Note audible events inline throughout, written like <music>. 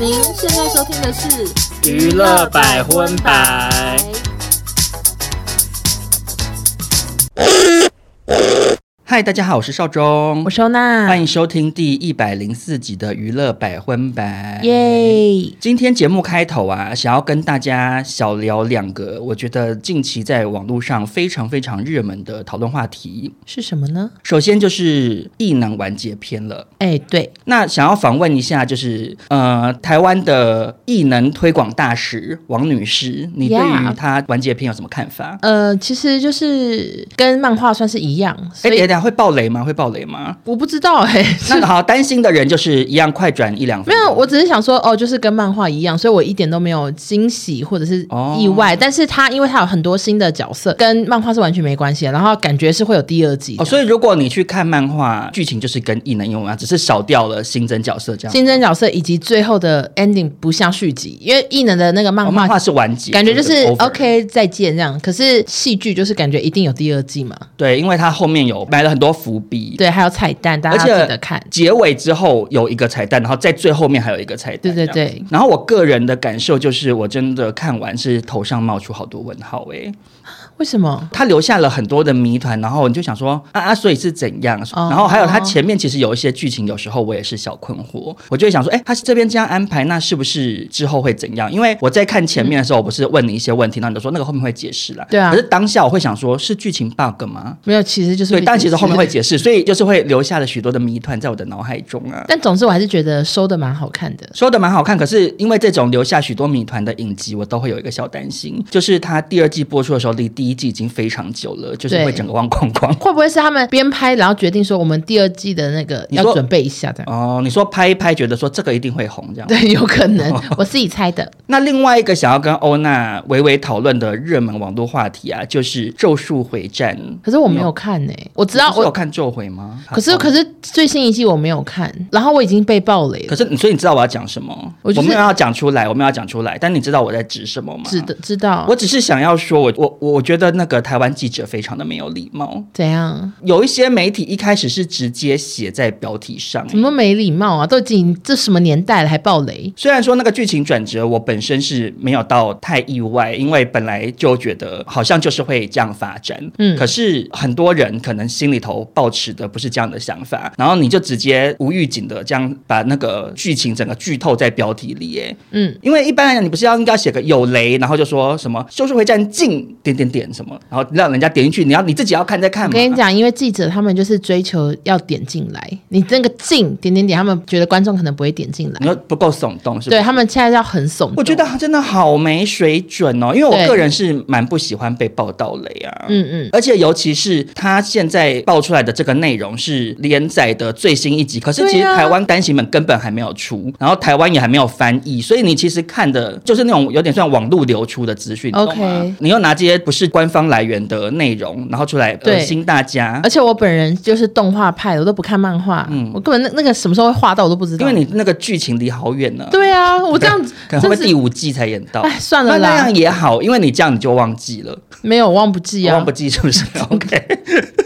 您现在收听的是娱乐百分百。嗨，大家好，我是邵忠，我是欧娜，欢迎收听第一百零四集的娱乐百分百。耶！今天节目开头啊，想要跟大家小聊两个，我觉得近期在网络上非常非常热门的讨论话题是什么呢？首先就是异能完结篇了。哎，对，那想要访问一下，就是呃，台湾的异能推广大使王女士，你对于她完结篇有什么看法？呃，其实就是跟漫画算是一样。哎，等等。会爆雷吗？会爆雷吗？我不知道哎、欸。<laughs> 那好，担心的人就是一样快转一两分钟。没有，我只是想说哦，就是跟漫画一样，所以我一点都没有惊喜或者是意外。哦、但是他因为他有很多新的角色，跟漫画是完全没关系的。然后感觉是会有第二季。哦，所以如果你去看漫画，剧情就是跟异能一样，只是少掉了新增角色这样。新增角色以及最后的 ending 不像续集，因为异能的那个漫画、哦、漫画是完结，感觉就是 OK 再见这样。可是戏剧就是感觉一定有第二季嘛？对，因为他后面有埋了很多伏笔，对，还有彩蛋，大家记得看。结尾之后有一个彩蛋，然后在最后面还有一个彩蛋。对对对。然后我个人的感受就是，我真的看完是头上冒出好多问号哎、欸。为什么？他留下了很多的谜团，然后你就想说啊啊，所以是怎样？然后还有他前面其实有一些剧情，有时候我也是小困惑。我就会想说，哎，他是这边这样安排，那是不是之后会怎样？因为我在看前面的时候，我不是问你一些问题，那你就说那个后面会解释了。对啊。可是当下我会想说，是剧情 bug 吗？没有，其实就是对，但其实后面会解释，所以 <laughs> 就是会留下了许多的谜团在我的脑海中啊。但总之我还是觉得收的蛮好看的，收的蛮好看。可是因为这种留下许多谜团的影集，我都会有一个小担心，就是他第二季播出的时候，离第一季已经非常。久了，就是会整个忘光光。<laughs> 会不会是他们边拍，然后决定说我们第二季的那个要准备一下这样？哦，你说拍一拍，觉得说这个一定会红，这样 <laughs> 对，有可能，<laughs> 我自己猜的。那另外一个想要跟欧娜微微讨论的热门网络话题啊，就是《咒术回战》。可是我没有看呢、欸，我知道我有看《咒回》吗？可是可是最新一季我没有看，然后我已经被爆雷了。可是你所以你知道我要讲什么？我没有要讲出来，我没有要讲出来。但你知道我在指什么吗？指的知道。我只是想要说，我我我觉得那个台湾记者非常的没有礼貌。怎样？有一些媒体一开始是直接写在标题上，怎么没礼貌啊？都已经这什么年代了还爆雷？虽然说那个剧情转折，我本身是没有到太意外，因为本来就觉得好像就是会这样发展。嗯，可是很多人可能心里头抱持的不是这样的想法，然后你就直接无预警的这样把那个剧情整个剧透在标题里，耶，嗯，因为一般来讲你不是要应该写个有雷，然后就说什么咒术回战进点点点什么，然后让人家点进去，你要。你自己要看再看。我跟你讲，因为记者他们就是追求要点进来，你那个进点点点，他们觉得观众可能不会点进来。你说不够耸动是不是？对，他们现在要很耸动。我觉得真的好没水准哦，因为我个人是蛮不喜欢被报道雷啊。嗯嗯。而且尤其是他现在爆出来的这个内容是连载的最新一集，可是其实台湾单行本根本还没有出，然后台湾也还没有翻译，所以你其实看的就是那种有点算网络流出的资讯。OK。你又拿这些不是官方来源的内容。然后出来恶心大家，而且我本人就是动画派，我都不看漫画，嗯，我根本那那个什么时候会画到我都不知道，因为你那个剧情离好远呢。对啊，我这样子 <laughs> 可能会第五季才演到？哎，算了啦，那样也好，因为你这样你就忘记了，没有忘不记啊，忘不记是不是？<laughs> OK，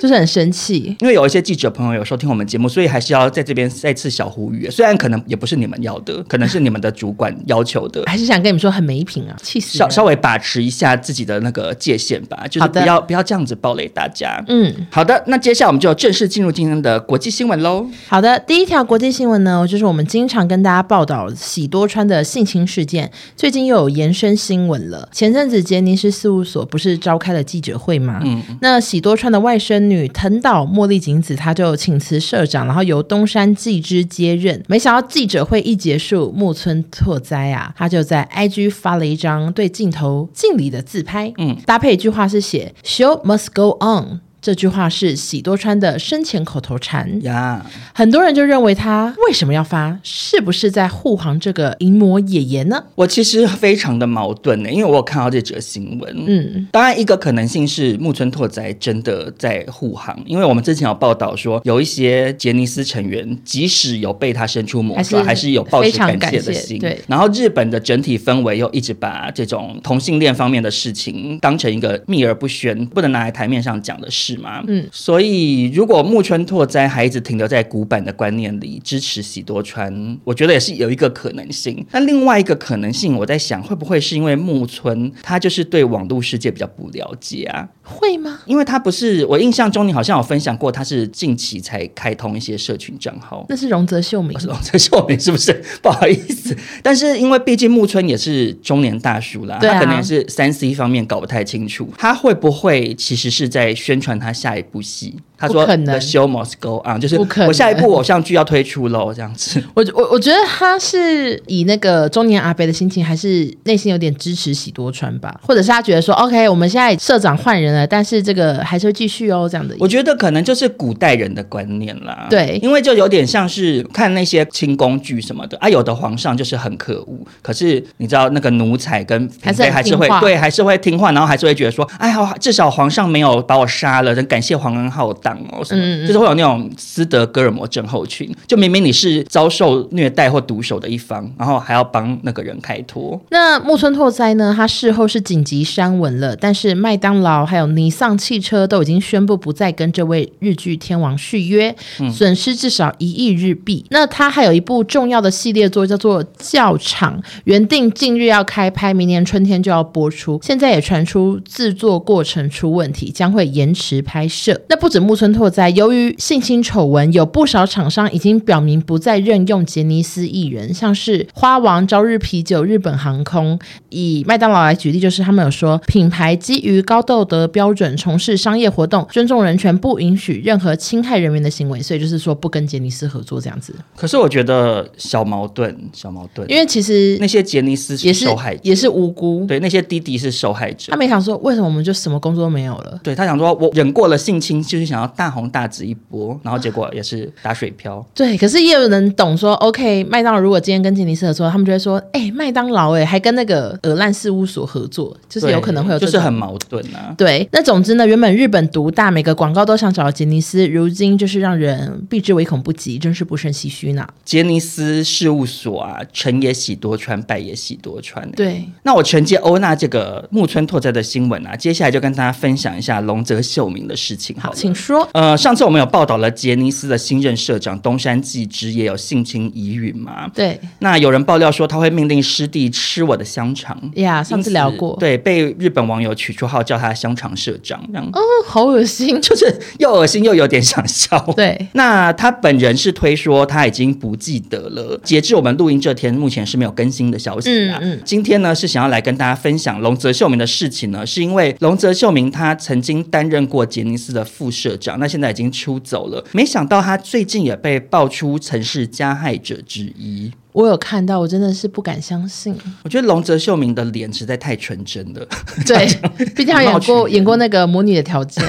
就是很生气，因为有一些记者朋友有收听我们节目，所以还是要在这边再次小呼吁，虽然可能也不是你们要的，<laughs> 可能是你们的主管要求的，还是想跟你们说很没品啊，气死！稍稍微把持一下自己的那个界限吧，就是不要不要这样子暴雷大家。嗯，好的，那接下来我们就正式进入今天的国际新闻喽。好的，第一条国际新闻呢，就是我们经常跟大家报道喜多川的性侵事件，最近又有延伸新闻了。前阵子杰尼斯事务所不是召开了记者会吗？嗯，那喜多川的外甥女藤岛茉莉景子，她就请辞社长，然后由东山纪之接任。没想到记者会一结束，木村拓哉啊，他就在 IG 发了一张对镜头敬礼的自拍，嗯，搭配一句话是写 “Show must go on”。 这句话是喜多川的生前口头禅呀很多人就认为他为什么要发，是不是在护航这个淫魔爷爷呢？我其实非常的矛盾呢，因为我有看到这则新闻。嗯，当然一个可能性是木村拓哉真的在护航，因为我们之前有报道说，有一些杰尼斯成员即使有被他伸出魔爪，还是，有抱持感谢的心。对，然后日本的整体氛围又一直把这种同性恋方面的事情当成一个秘而不宣、不能拿来台面上讲的事。事嘛。嗯，所以如果木村拓哉还一直停留在古板的观念里，支持喜多川，我觉得也是有一个可能性。那另外一个可能性，我在想，会不会是因为木村他就是对网络世界比较不了解啊？会吗？因为他不是，我印象中你好像有分享过，他是近期才开通一些社群账号。那是荣泽秀明，是荣泽秀明是不是？<laughs> 不好意思，但是因为毕竟木村也是中年大叔啦，他可能也是三 C 方面搞不太清楚，他会不会其实是在宣传他下一部戏？他说：“The show must go on，就是我下一部偶像剧要推出喽，这样子。我我我觉得他是以那个中年阿伯的心情，还是内心有点支持喜多川吧？或者是他觉得说，OK，我们现在社长换人了，但是这个还是会继续哦，这样的。我觉得可能就是古代人的观念啦。对，因为就有点像是看那些清宫剧什么的啊，有的皇上就是很可恶，可是你知道那个奴才跟嫔妃还是会对，还是会听话，然后还是会觉得说，哎呀，至少皇上没有把我杀了，真感谢皇恩浩荡哦什么。嗯”就是会有那种斯德哥尔摩症候群，就明明你是遭受虐待或毒手的一方，然后还要帮那个人开脱。那木村拓哉呢？他事后是紧急删文了，但是麦当劳还有尼桑汽车都已经宣布不再跟这位日剧天王续约，损失至少一亿日币。那他还有一部重要的系列作叫做《教场》，原定近日要开拍，明年春天就要播出，现在也传出制作过程出问题，将会延迟拍摄。那不止木村拓哉，由于性侵丑闻，有不少厂商已经表明不再任用杰尼斯艺人，像是花王、朝日啤酒、日本航空。以麦当劳来举例，就是他们有说，品牌基于高道德标准从事商业活动，尊重人权，不允许任何侵害人员的行为，所以就是说不跟杰尼斯合作这样子。可是我觉得小矛盾，小矛盾，因为其实那些杰尼斯也是受害者，也是无辜，对，那些弟弟是受害者。他没想说，为什么我们就什么工作都没有了？对，他想说，我忍过了性侵，就是想要大红大紫一波，然后结果也是打水漂。对，可是也有人懂说，OK，麦当劳如果今天跟吉尼斯合作，他们就会说，哎、欸，麦当劳哎，还跟那个鹅烂事务所合作，就是有可能会有，就是很矛盾啊。对，那总之呢，原本日本独大，每个广告都想找杰尼斯，如今就是让人避之唯恐不及，真是不胜唏嘘呢。杰尼斯事务所啊，成也喜多川，败也喜多川。对，那我承接欧娜这个木村拓哉的新闻啊，接下来就跟大家分享一下龙泽秀明的事情好。好，请说。呃，上次我们有报道了杰尼斯的新任社长东山纪之也有性侵疑云嘛？对。那有人爆料说他会命令师弟吃我的香肠。呀，上次聊过。对，被日本网友取绰号叫他香肠社长，这样。哦，好恶心，就是又恶心又有点想笑。<laughs> 对。那他本人是推说他已经不记得了。截至我们录音这天，目前是没有更新的消息啊。嗯嗯。今天呢是想要来跟大家分享龙泽秀明的事情呢，是因为龙泽秀明他曾经担任过杰尼斯的副社长，那现在已经出走了。没想到他最近也被爆出曾是加害者之一。我有看到，我真的是不敢相信。我觉得龙泽秀明的脸实在太纯真了。对，<laughs> 毕竟他演过演过那个《魔女的条件》。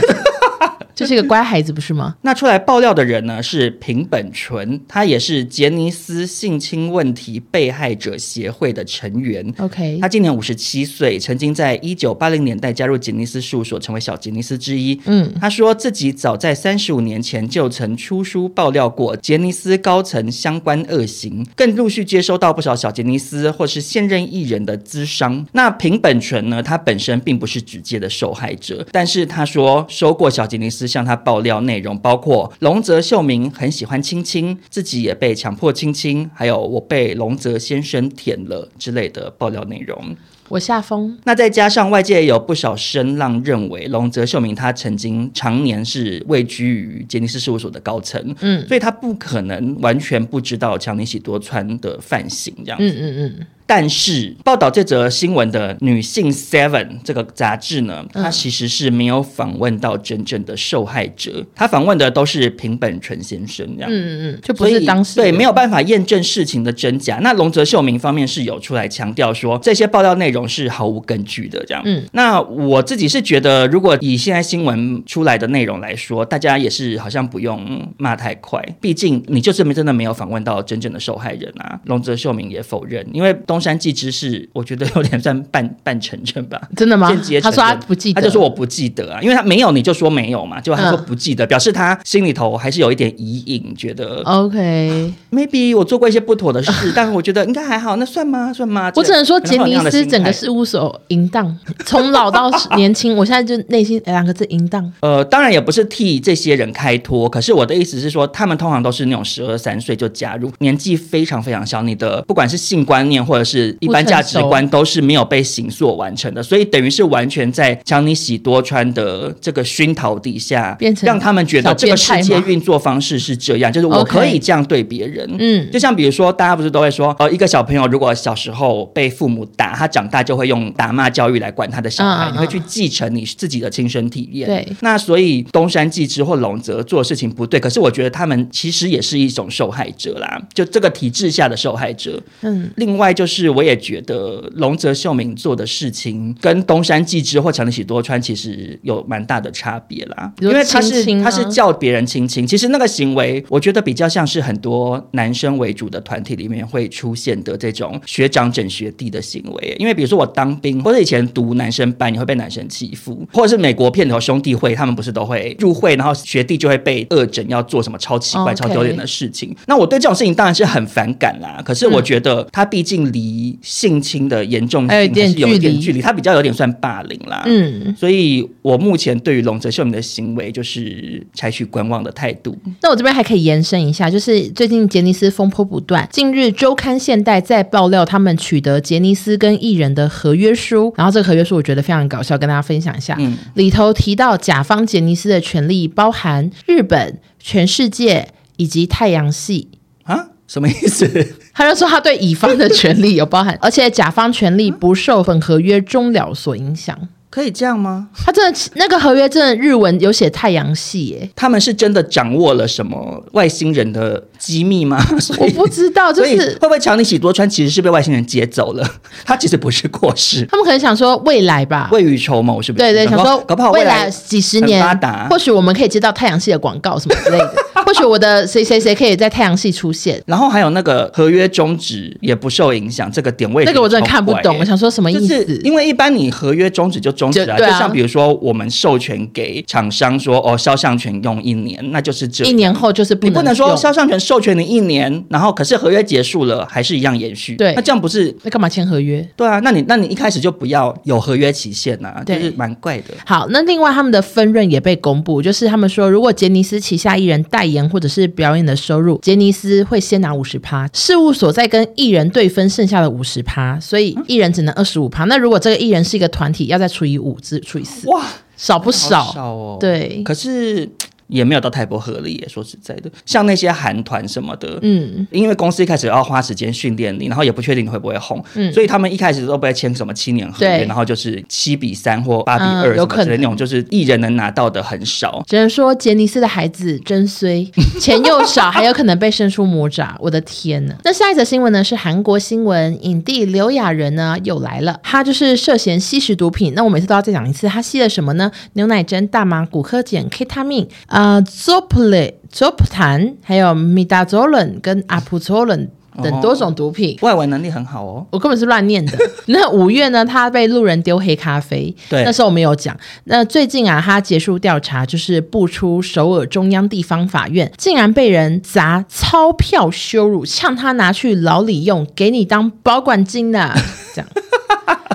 这是一个乖孩子，不是吗？那出来爆料的人呢，是平本淳，他也是杰尼斯性侵问题被害者协会的成员。OK，他今年五十七岁，曾经在一九八零年代加入杰尼斯事务所，成为小杰尼斯之一。嗯，他说自己早在三十五年前就曾出书爆料过杰尼斯高层相关恶行，更陆续接收到不少小杰尼斯或是现任艺人的咨商。那平本淳呢，他本身并不是直接的受害者，但是他说收过小杰尼斯。向他爆料内容包括龙泽秀明很喜欢亲亲，自己也被强迫亲亲，还有我被龙泽先生舔了之类的爆料内容。我下风。那再加上外界也有不少声浪认为龙泽秀明他曾经常年是位居于杰尼斯事务所的高层，嗯，所以他不可能完全不知道强尼喜多川的犯行这样子，嗯嗯嗯。但是报道这则新闻的女性 Seven 这个杂志呢，它其实是没有访问到真正的受害者，它访问的都是平本纯先生这样，嗯嗯嗯，就不是当事人，对，没有办法验证事情的真假。那龙泽秀明方面是有出来强调说，这些报道内容是毫无根据的这样，嗯，那我自己是觉得，如果以现在新闻出来的内容来说，大家也是好像不用骂太快，毕竟你就证明真的没有访问到真正的受害人啊。龙泽秀明也否认，因为东。山纪之是我觉得有点算半半承认吧。<laughs> 真的吗？间接。他说他不记得，他就说我不记得啊，因为他没有你就说没有嘛，就他说不记得，嗯、表示他心里头还是有一点疑隐，觉得 OK，maybe <sighs> 我做过一些不妥的事，但是我觉得应该还好，那算吗？算吗？我只能说杰尼斯整个事务所淫荡，<laughs> 从老到年轻，我现在就内心两个字淫荡。<laughs> 呃，当然也不是替这些人开脱，可是我的意思是说，他们通常都是那种十二三岁就加入，年纪非常非常小，你的不管是性观念或者是一般价值观都是没有被形塑完成的，所以等于是完全在强尼喜多川的这个熏陶底下，变成让他们觉得这个世界运作方式是这样，就是我可以这样对别人。嗯，就像比如说，大家不是都会说，呃，一个小朋友如果小时候被父母打，他长大就会用打骂教育来管他的小孩，你会去继承你自己的亲身体验。对，那所以东山纪之或龙泽做的事情不对，可是我觉得他们其实也是一种受害者啦，就这个体制下的受害者。嗯，另外就是我也觉得龙泽秀明做的事情跟东山纪之或强尼喜多川其实有蛮大的差别啦，因为他是他是叫别人亲亲，其实那个行为我觉得比较像是很多男生为主的团体里面会出现的这种学长整学弟的行为，因为比如说我当兵或者以前读男生班，你会被男生欺负，或者是美国片头兄弟会，他们不是都会入会，然后学弟就会被恶整，要做什么超奇怪、超丢脸的事情。那我对这种事情当然是很反感啦。可是我觉得他毕竟离性侵的严重性还是有一点距离，他比较有点算霸凌啦。嗯，所以我目前对于龙泽秀明的行为就是采取观望的态度。那我这边还可以延伸一下，就是最近杰尼斯风波不断，近日周刊现代在爆料他们取得杰尼斯跟艺人的合约书，然后这个合约书我觉得非常搞笑，跟大家分享一下。嗯，里头提到甲方杰尼斯的权利包含日本、全世界以及太阳系啊？什么意思？<laughs> 他就说他对乙方的权利有包含，而且甲方权利不受本合约终了所影响。可以这样吗？他真的那个合约真的日文有写太阳系耶？他们是真的掌握了什么外星人的机密吗？<laughs> 我不知道，就是会不会强尼喜多川其实是被外星人接走了？<laughs> 他其实不是过世，他们可能想说未来吧，未雨绸缪是不是？对对，想说搞不好未来几十年发达，或许我们可以接到太阳系的广告什么之类的，<laughs> 或许我的谁谁谁可以在太阳系出现。然后还有那个合约终止也不受影响，这个点位那个我真的看不懂，我想说什么意思？因为一般你合约终止就终止啊，就像比如。比如说，我们授权给厂商说，哦，肖像权用一年，那就是这一年后就是不能。你不能说肖像权授权你一年，然后可是合约结束了，还是一样延续。对，那这样不是那干嘛签合约？对啊，那你那你一开始就不要有合约期限呐、啊，就是蛮怪的。好，那另外他们的分润也被公布，就是他们说，如果杰尼斯旗下艺人代言或者是表演的收入，杰尼斯会先拿五十趴，事务所再跟艺人对分剩下的五十趴，所以艺人只能二十五趴。那如果这个艺人是一个团体，要再除以五，至除以四。哇！少不少？少哦。对，可是。也没有到太不合理耶，说实在的，像那些韩团什么的，嗯，因为公司一开始要花时间训练你，然后也不确定你会不会红，嗯，所以他们一开始都不会签什么七年合约，然后就是七比三或八比二，有可能那种就是艺人能拿到的很少。只能说杰尼斯的孩子真衰，<laughs> 钱又少，还有可能被伸出魔爪。我的天呐！那下一则新闻呢？是韩国新闻，影帝刘亚仁呢又来了，他就是涉嫌吸食毒品。那我每次都要再讲一次，他吸了什么呢？牛奶针、大麻、古柯碱、K 他命啊。呃 Zoplet、Zoptan，还有 Midazolam 跟 Apozolam 等多种毒品，外文能力很好哦。我根本是乱念的。<laughs> 那五月呢，他被路人丢黑咖啡，对，那时候我们有讲。那最近啊，他结束调查，就是不出首尔中央地方法院，竟然被人砸钞票羞辱，呛他拿去牢里用，给你当保管金的，这样。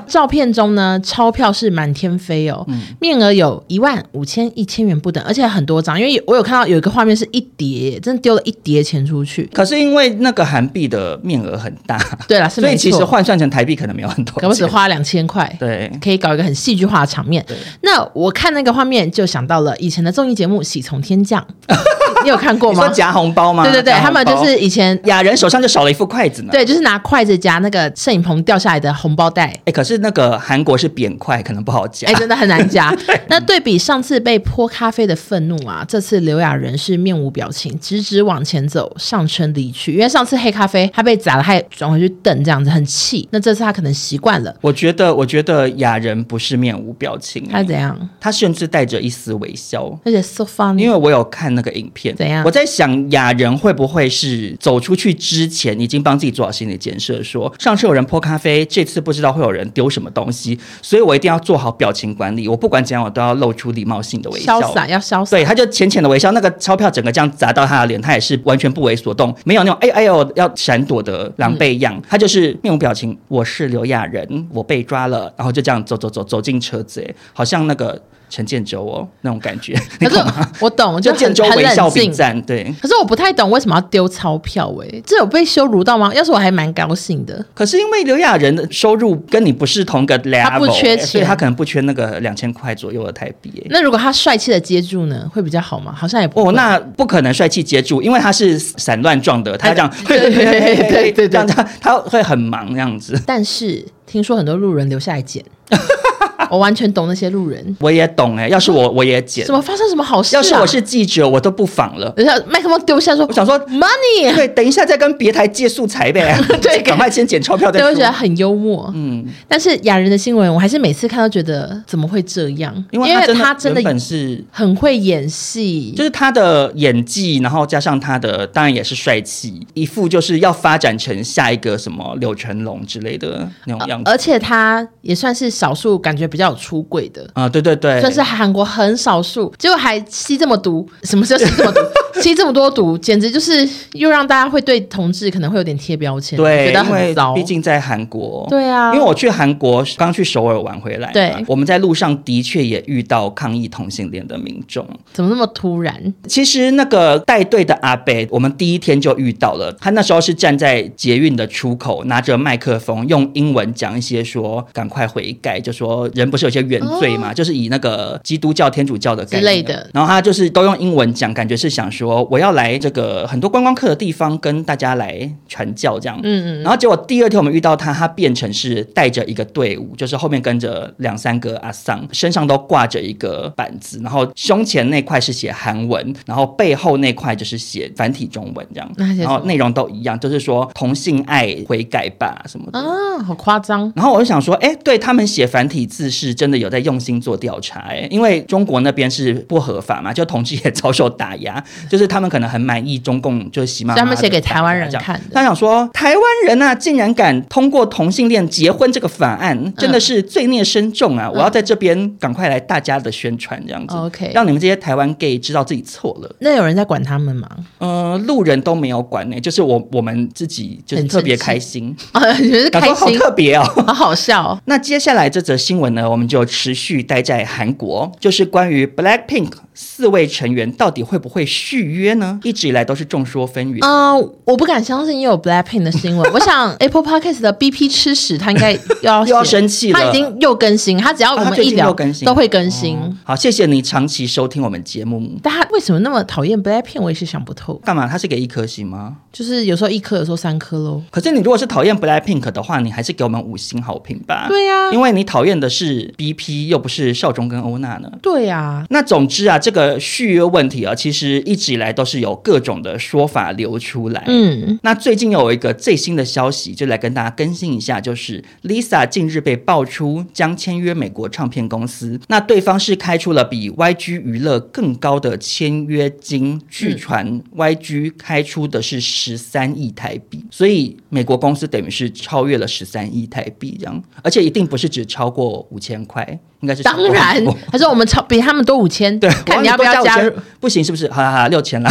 照片中呢，钞票是满天飞哦，嗯、面额有一万、五千、一千元不等，而且很多张。因为我有看到有一个画面是一叠，真的丢了一叠钱出去。可是因为那个韩币的面额很大，对了，所以其实换算成台币可能没有很多，可我只花两千块，对，可以搞一个很戏剧化的场面。那我看那个画面就想到了以前的综艺节目《喜从天降》。<laughs> 你有看过吗？说夹红包吗？对对对，他们就是以前雅人手上就少了一副筷子呢。对，就是拿筷子夹那个摄影棚掉下来的红包袋。哎、欸，可是那个韩国是扁块，可能不好夹。哎、欸，真的很难夹。<laughs> 那对比上次被泼咖啡的愤怒啊，这次刘亚仁是面无表情，直直往前走，上车离去。因为上次黑咖啡他被砸了，他也转回去瞪，这样子很气。那这次他可能习惯了。我觉得，我觉得亚仁不是面无表情，他怎样？他甚至带着一丝微笑，而且 so funny。因为我有看那个影片。怎样？我在想雅人会不会是走出去之前已经帮自己做好心理建设，说上次有人泼咖啡，这次不知道会有人丢什么东西，所以我一定要做好表情管理。我不管怎样，我都要露出礼貌性的微笑，潇洒要潇洒。对，他就浅浅的微笑，那个钞票整个这样砸到他的脸，他也是完全不为所动，没有那种哎哎呦要闪躲的狼狈样，他就是面无表情。我是刘亚仁，我被抓了，然后就这样走走走走进车子，好像那个。陈建州哦，那种感觉，<laughs> 可是？我懂，就建州微笑比赞，对。可是我不太懂为什么要丢钞票哎，这有被羞辱到吗？要是我还蛮高兴的。可是因为刘亚仁的收入跟你不是同个 level，他不缺钱，所以他可能不缺那个两千块左右的台币。那如果他帅气的接住呢，会比较好吗？好像也不。哦，那不可能帅气接住，因为他是散乱状的，他这样，对对对对对，这样 <laughs> 他他会很忙这样子。但是听说很多路人留下来捡。<laughs> 我完全懂那些路人，我也懂哎、欸。要是我，我也剪。怎么发生什么好事、啊？要是我是记者，我都不仿了。等下麦克风丢下说，我想说 money。对，等一下再跟别台借素材呗。<laughs> 对，赶快先捡钞票再说。我觉得很幽默。嗯，但是雅人的新闻，我还是每次看都觉得怎么会这样？因为他真的本是很会演戏，就是他的演技，然后加上他的当然也是帅气，一副就是要发展成下一个什么柳成龙之类的那种样子。而且他也算是少数感觉比较有出柜的。啊，对对对，算是韩国很少数，结果还吸这么毒，什么叫吸这么毒？<laughs> 吸这么多毒，简直就是又让大家会对同志可能会有点贴标签，对，觉得很糟。毕竟在韩国，对啊，因为我去韩国刚去首尔玩回来，对，我们在路上的确也遇到抗议同性恋的民众。怎么那么突然？其实那个带队的阿伯，我们第一天就遇到了，他那时候是站在捷运的出口，拿着麦克风，用英文讲一些说赶快悔改，就说人不是有些原罪嘛。就是以那个基督教、天主教的概念之类的，然后他就是都用英文讲，感觉是想说我要来这个很多观光客的地方跟大家来传教这样。嗯嗯。然后结果第二天我们遇到他，他变成是带着一个队伍，就是后面跟着两三个阿桑，身上都挂着一个板子，然后胸前那块是写韩文，然后背后那块就是写繁体中文这样。然后内容都一样，就是说同性爱悔改吧什么的。啊，好夸张。然后我就想说，哎，对他们写繁体字是真的有在用心。做调查哎，因为中国那边是不合法嘛，就同志也遭受打压，<laughs> 就是他们可能很满意中共就是习妈妈，他们写给台湾人看的。他想说，台湾人啊，竟然敢通过同性恋结婚这个法案，真的是罪孽深重啊！嗯、我要在这边赶快来大家的宣传，这样子，OK，让你们这些台湾 gay 知道自己错了。那有人在管他们吗？呃，路人都没有管呢、欸，就是我我们自己就是特别开心啊，<laughs> 觉得开心，好特别哦，<laughs> 好好笑、哦。那接下来这则新闻呢，我们就持续。待在韩国，就是关于 Blackpink 四位成员到底会不会续约呢？一直以来都是众说纷纭。嗯、呃，我不敢相信也有 Blackpink 的新闻。<laughs> 我想 Apple Podcast 的 BP 吃屎，他应该又要 <laughs> 又要生气了。他已经又更新，他只要我们一聊都会更新、哦。好，谢谢你长期收听我们节目。但他为什么那么讨厌 Blackpink？我也是想不透。干嘛？他是给一颗星吗？就是有时候一颗，有时候三颗喽。可是你如果是讨厌 Blackpink 的话，你还是给我们五星好评吧。对呀、啊，因为你讨厌的是 BP，又不是少。中跟欧娜呢？对呀、啊，那总之啊，这个续约问题啊，其实一直以来都是有各种的说法流出来。嗯，那最近有一个最新的消息，就来跟大家更新一下，就是 Lisa 近日被爆出将签约美国唱片公司，那对方是开出了比 YG 娱乐更高的签约金，据传 YG 开出的是十三亿台币，所以美国公司等于是超越了十三亿台币这样，而且一定不是只超过五千块。应该是当然，他说我们超比他们多五千，对，看你要不要加入，不行是不是？好好好，六千了。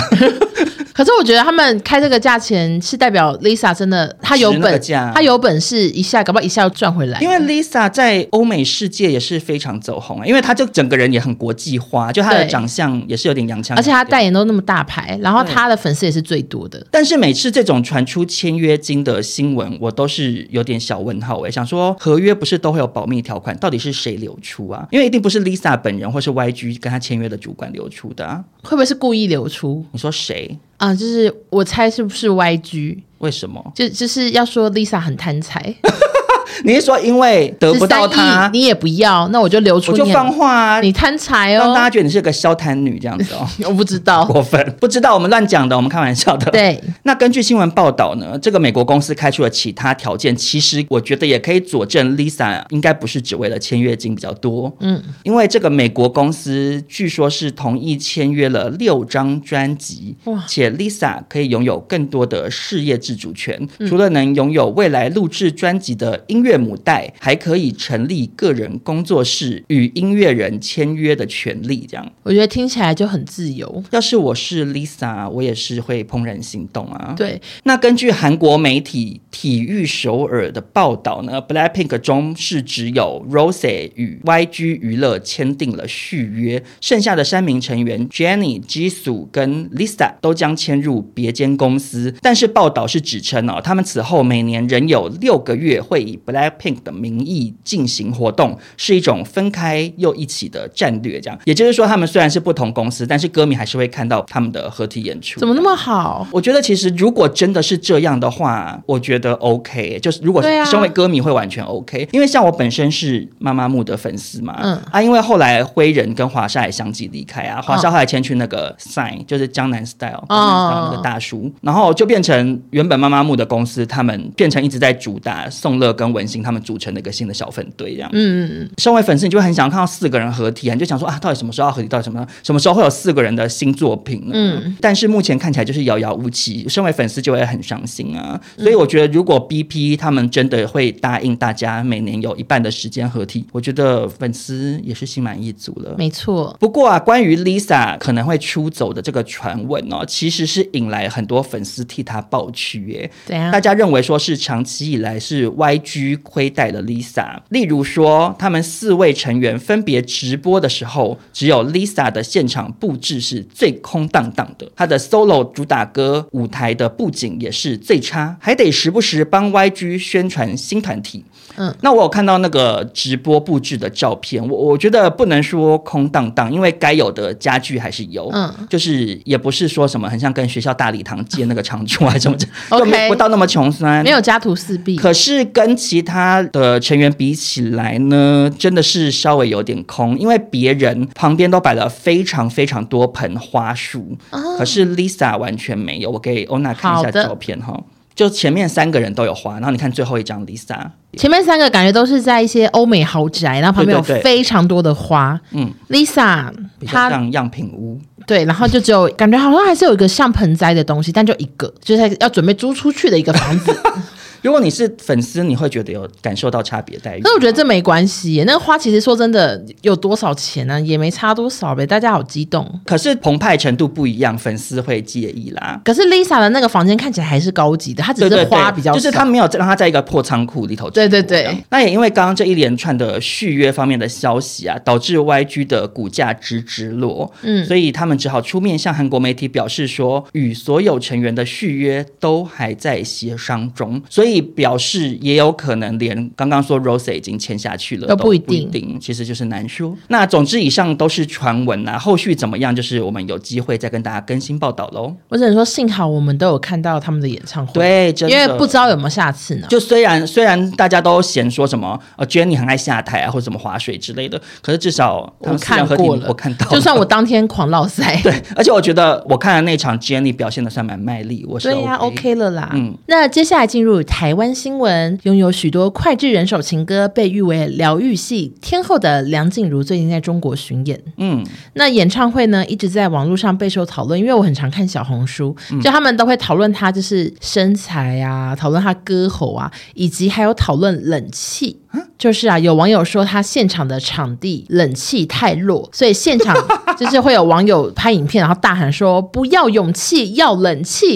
可是我觉得他们开这个价钱是代表 Lisa 真的，她有本，她有本事一下，搞不好一下要赚回来。因为 Lisa 在欧美世界也是非常走红，因为她就整个人也很国际化，就她的长相也是有点洋腔，而且她代言都那么大牌，然后她的粉丝也是最多的。但是每次这种传出签约金的新闻，我都是有点小问号哎，想说合约不是都会有保密条款，到底是谁流出啊？因为一定不是 Lisa 本人或是 YG 跟她签约的主管流出的啊，会不会是故意流出？你说谁？啊，就是我猜是不是 YG？为什么？就就是要说 Lisa 很贪财。<laughs> 你是说因为得不到他，你也不要，那我就留出我就放话啊，你贪财哦，让大家觉得你是个消贪女这样子哦。<laughs> 我不知道，过分，不知道我们乱讲的，我们开玩笑的。对，那根据新闻报道呢，这个美国公司开出了其他条件，其实我觉得也可以佐证 Lisa 应该不是只为了签约金比较多。嗯，因为这个美国公司据说是同意签约了六张专辑，哇，且 Lisa 可以拥有更多的事业自主权，嗯、除了能拥有未来录制专辑的音乐母带，还可以成立个人工作室与音乐人签约的权利。这样，我觉得听起来就很自由。要是我是 Lisa，我也是会怦然心动啊。对，那根据韩国媒体体育首尔的报道呢，BLACKPINK 中是只有 Rose 与 YG 娱乐签订了续约，剩下的三名成员 Jennie、Jisoo 跟 Lisa 都将签入别间公司。但是报道是指称哦，他们此后每年仍有六个月会以 BLACKPINK 的名义进行活动，是一种分开又一起的战略。这样，也就是说，他们虽然是不同公司，但是歌迷还是会看到他们的合体演出。怎么那么好？我觉得其实如果真的是这样的话，我觉得 OK。就是如果身为歌迷会完全 OK，啊，因为像我本身是妈妈木的粉丝嘛，嗯啊，因为后来灰人跟华莎也相继离开啊，华莎后来迁去那个 Sign，就是江南 Style，江南 Style 那个大叔，然后就变成原本妈妈木的公司，他们变成一直在主打宋乐跟文心他们组成的一个新的小分队这样。嗯嗯嗯。身为粉丝，你就会很想看到四个人合体啊，你就想说啊，到底什么时候要合体？到底什么什么时候会有四个人的新作品呢？嗯。但是目前看起来就是遥遥无期，身为粉丝就会很伤心啊。所以我觉得，如果 BP 他们真的会答应大家每年有一半的时间合体，我觉得粉丝也是心满意足了。没错。不过啊，关于 Lisa 可能会出走的这个传闻哦，其实是引来很多粉丝替她抱屈耶。对啊。大家认为说是长期以来是 YG 亏待了 Lisa，例如说他们四位成员分别直播的时候，只有 Lisa 的现场布置是最空荡荡的，她的 solo 主打歌舞台的布景也是最差，还得时不时帮 YG 宣传新团体。嗯，那我有看到那个直播布置的照片，我我觉得不能说空荡荡，因为该有的家具还是有，嗯，就是也不是说什么很像跟学校大礼堂借那个场地还是什么，<laughs> 就没不到那么穷酸，没有家徒四壁。可是跟其他的成员比起来呢，真的是稍微有点空，因为别人旁边都摆了非常非常多盆花束，可是 Lisa 完全没有。我给欧娜看一下照片哈。就前面三个人都有花，然后你看最后一张 Lisa，前面三个感觉都是在一些欧美豪宅，然后旁边有非常多的花。嗯，Lisa 她像样品屋，对，然后就只有感觉好像还是有一个像盆栽的东西，但就一个，就是要准备租出去的一个房子。<laughs> 如果你是粉丝，你会觉得有感受到差别待遇。那我觉得这没关系，那个花其实说真的有多少钱呢？啊？也没差多少呗。大家好激动，可是澎湃程度不一样，粉丝会介意啦。可是 Lisa 的那个房间看起来还是高级的，她只是花比较少，就是她没有让她在一个破仓库里头。对对对。那也因为刚刚这一连串的续约方面的消息啊，导致 YG 的股价直直落。嗯，所以他们只好出面向韩国媒体表示说，与所有成员的续约都还在协商中，所以表示。也有可能连刚刚说 Rose 已经签下去了都不一定，其实就是难说。那总之以上都是传闻啊，后续怎么样，就是我们有机会再跟大家更新报道喽。我只能说，幸好我们都有看到他们的演唱会，对，真的，因为不知道有没有下次呢。就虽然虽然大家都嫌说什么呃 Jennie 很爱下台啊，或者什么划水之类的，可是至少我看过了，我看到，就算我当天狂烙赛，<laughs> 对，而且我觉得我看了那场 Jennie 表现的算蛮卖力，我是、OK、对呀、啊、，OK 了啦。嗯，那接下来进入台湾新闻。拥有许多脍炙人手情歌，被誉为疗愈系天后的梁静茹最近在中国巡演。嗯，那演唱会呢，一直在网络上备受讨论，因为我很常看小红书，就他们都会讨论她就是身材啊，讨论她歌喉啊，以及还有讨论冷气。就是啊，有网友说他现场的场地冷气太弱，所以现场 <laughs> 就是会有网友拍影片，然后大喊说：“不要勇气，要冷气。”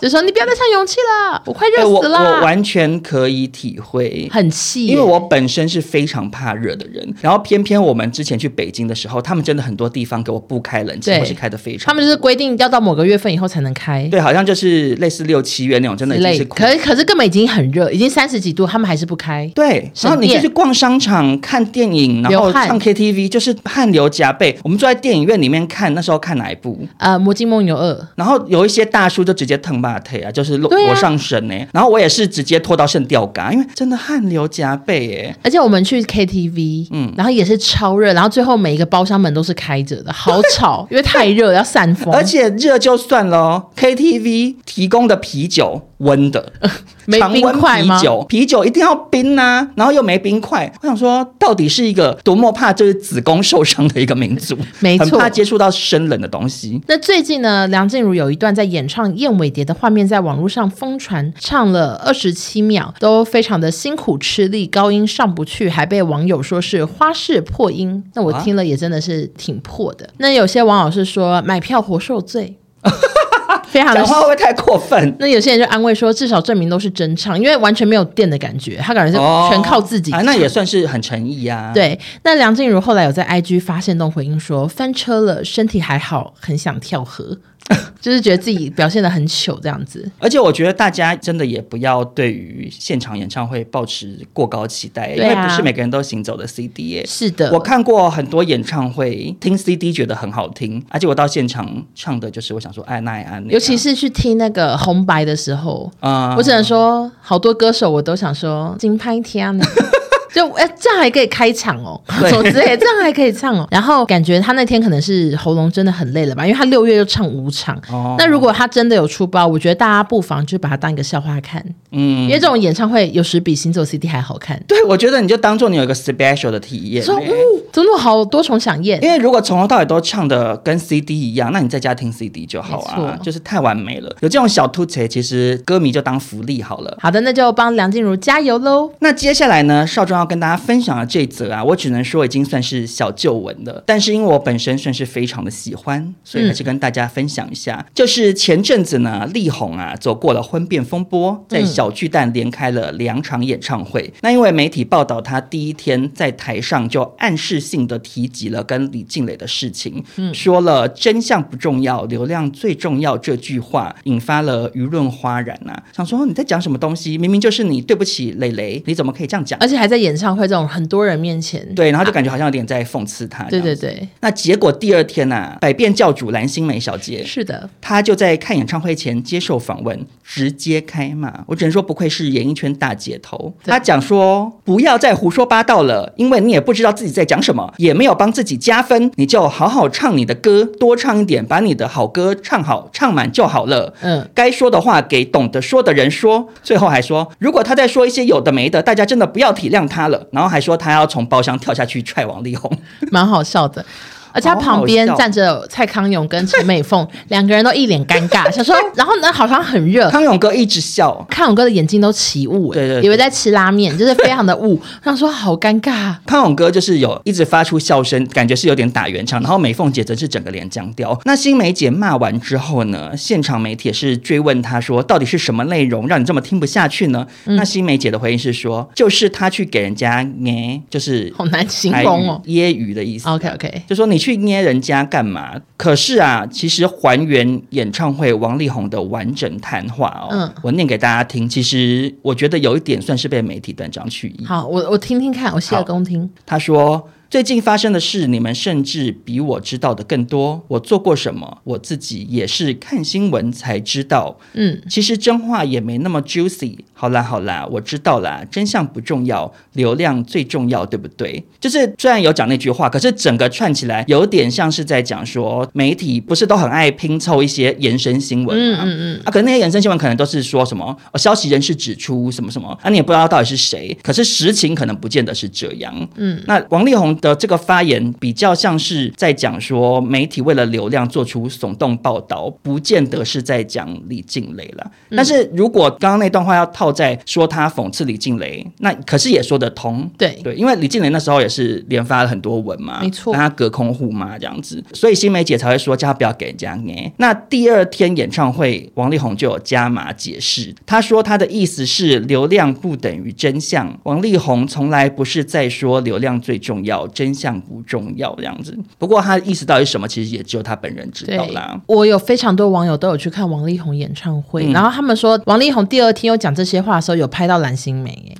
就说你不要再唱勇气了，我快热死了。欸、我，我完全可以体会，很气，因为我本身是非常怕热的人。然后偏偏我们之前去北京的时候，他们真的很多地方给我不开冷气，或是开的非常。他们就是规定要到某个月份以后才能开。对，好像就是类似六七月那种，真的已经是。可可是根本已经很热，已经三十几度，他们还是不开。对，然后你就去逛商场、看电影，然后唱 KTV，就是汗流浃背。我们坐在电影院里面看，那时候看哪一部？呃，《魔镜梦游二》。然后有一些大叔就直接疼吧。马腿啊，就是裸裸上身呢。然后我也是直接脱到剩吊嘎，因为真的汗流浃背哎。而且我们去 KTV，嗯，然后也是超热，然后最后每一个包厢门都是开着的，好吵，<laughs> 因为太热要散风。而且热就算了，KTV 提供的啤酒温的。<laughs> 没冰块酒，啤酒一定要冰啊，然后又没冰块。我想说，到底是一个多么怕就是子宫受伤的一个民族，<laughs> 没错，很怕接触到生冷的东西。那最近呢，梁静茹有一段在演唱《燕尾蝶》的画面在网络上疯传，唱了二十七秒，都非常的辛苦吃力，高音上不去，还被网友说是花式破音。那我听了也真的是挺破的。啊、那有些网友是说买票活受罪。<laughs> 非常的讲话会不会太过分？<laughs> 那有些人就安慰说，至少证明都是真唱，因为完全没有电的感觉，他感觉是全靠自己、哦啊。那也算是很诚意呀、啊。对，那梁静茹后来有在 IG 发现动回应说，翻车了，身体还好，很想跳河。<laughs> 就是觉得自己表现的很糗这样子，而且我觉得大家真的也不要对于现场演唱会抱持过高期待，啊、因为不是每个人都行走的 CD 耶。是的，我看过很多演唱会，听 CD 觉得很好听，而且我到现场唱的就是我想说爱那爱安，尤其是去听那个红白的时候，啊、嗯，我只能说好多歌手我都想说金拍天呢。<laughs> 就哎，这样还可以开场哦，什么之类，这样还可以唱哦。然后感觉他那天可能是喉咙真的很累了吧，因为他六月就唱五场。哦。那如果他真的有出包，我觉得大家不妨就把它当一个笑话看。嗯。因为这种演唱会有时比行走 CD 还好看。对，我觉得你就当做你有一个 special 的体验。说，哦，怎么好多重饗宴？因为如果从头到尾都唱的跟 CD 一样，那你在家听 CD 就好啊，就是太完美了。有这种小凸槌，其实歌迷就当福利好了。好的，那就帮梁静茹加油喽。那接下来呢，少壮要跟大家分享的这则啊，我只能说已经算是小旧闻了。但是因为我本身算是非常的喜欢，所以还是跟大家分享一下。嗯、就是前阵子呢，力宏啊走过了婚变风波，在小巨蛋连开了两场演唱会。嗯、那因为媒体报道他第一天在台上就暗示性的提及了跟李静蕾的事情，嗯、说了真相不重要，流量最重要这句话，引发了舆论哗然啊。想说你在讲什么东西？明明就是你对不起蕾蕾，你怎么可以这样讲？而且还在演唱会这种很多人面前，对，然后就感觉好像有点在讽刺他。对对对。那结果第二天呢、啊，百变教主蓝心湄小姐是的，她就在看演唱会前接受访问，直接开骂。我只能说不愧是演艺圈大姐头。她讲说，不要再胡说八道了，因为你也不知道自己在讲什么，也没有帮自己加分，你就好好唱你的歌，多唱一点，把你的好歌唱好唱满就好了。嗯，该说的话给懂得说的人说。最后还说，如果他在说一些有的没的，大家真的不要体谅他他了。然后还说他要从包厢跳下去踹王力宏，<laughs> 蛮好笑的。而且他旁边站着蔡康永跟陈美凤，<laughs> 两个人都一脸尴尬，想说，然后呢，好像很热。康永哥一直笑，康永哥的眼睛都起雾，对，对对，以为在吃拉面，就是非常的雾。<laughs> 他说好尴尬。康永哥就是有一直发出笑声，感觉是有点打圆场。然后美凤姐则是整个脸僵掉。那新梅姐骂完之后呢，现场媒体也是追问她说，到底是什么内容让你这么听不下去呢？嗯、那新梅姐的回应是说，就是她去给人家捏，就是好难形容哦，揶揄的意思。OK OK，就说你。去捏人家干嘛？可是啊，其实还原演唱会王力宏的完整谈话哦，嗯，我念给大家听。其实我觉得有一点算是被媒体断章取义。好，我我听听看，我洗耳恭听。他说。最近发生的事，你们甚至比我知道的更多。我做过什么，我自己也是看新闻才知道。嗯，其实真话也没那么 juicy。好啦好啦，我知道啦，真相不重要，流量最重要，对不对？就是虽然有讲那句话，可是整个串起来有点像是在讲说，媒体不是都很爱拼凑一些延伸新闻吗？嗯嗯嗯。啊，可能那些延伸新闻可能都是说什么，哦，消息人士指出什么什么，啊，你也不知道到底是谁。可是实情可能不见得是这样。嗯，那王力宏。的这个发言比较像是在讲说，媒体为了流量做出耸动报道，不见得是在讲李静蕾了。嗯、但是如果刚刚那段话要套在说他讽刺李静蕾，那可是也说得通。对对，因为李静蕾那时候也是连发了很多文嘛，没错，让他隔空互骂这样子，所以新梅姐才会说叫他不要给人家捏。那第二天演唱会，王力宏就有加码解释，他说他的意思是流量不等于真相。王力宏从来不是在说流量最重要。真相不重要这样子，不过他的意思到底什么，其实也只有他本人知道啦。我有非常多网友都有去看王力宏演唱会，嗯、然后他们说王力宏第二天又讲这些话的时候，有拍到蓝心湄耶。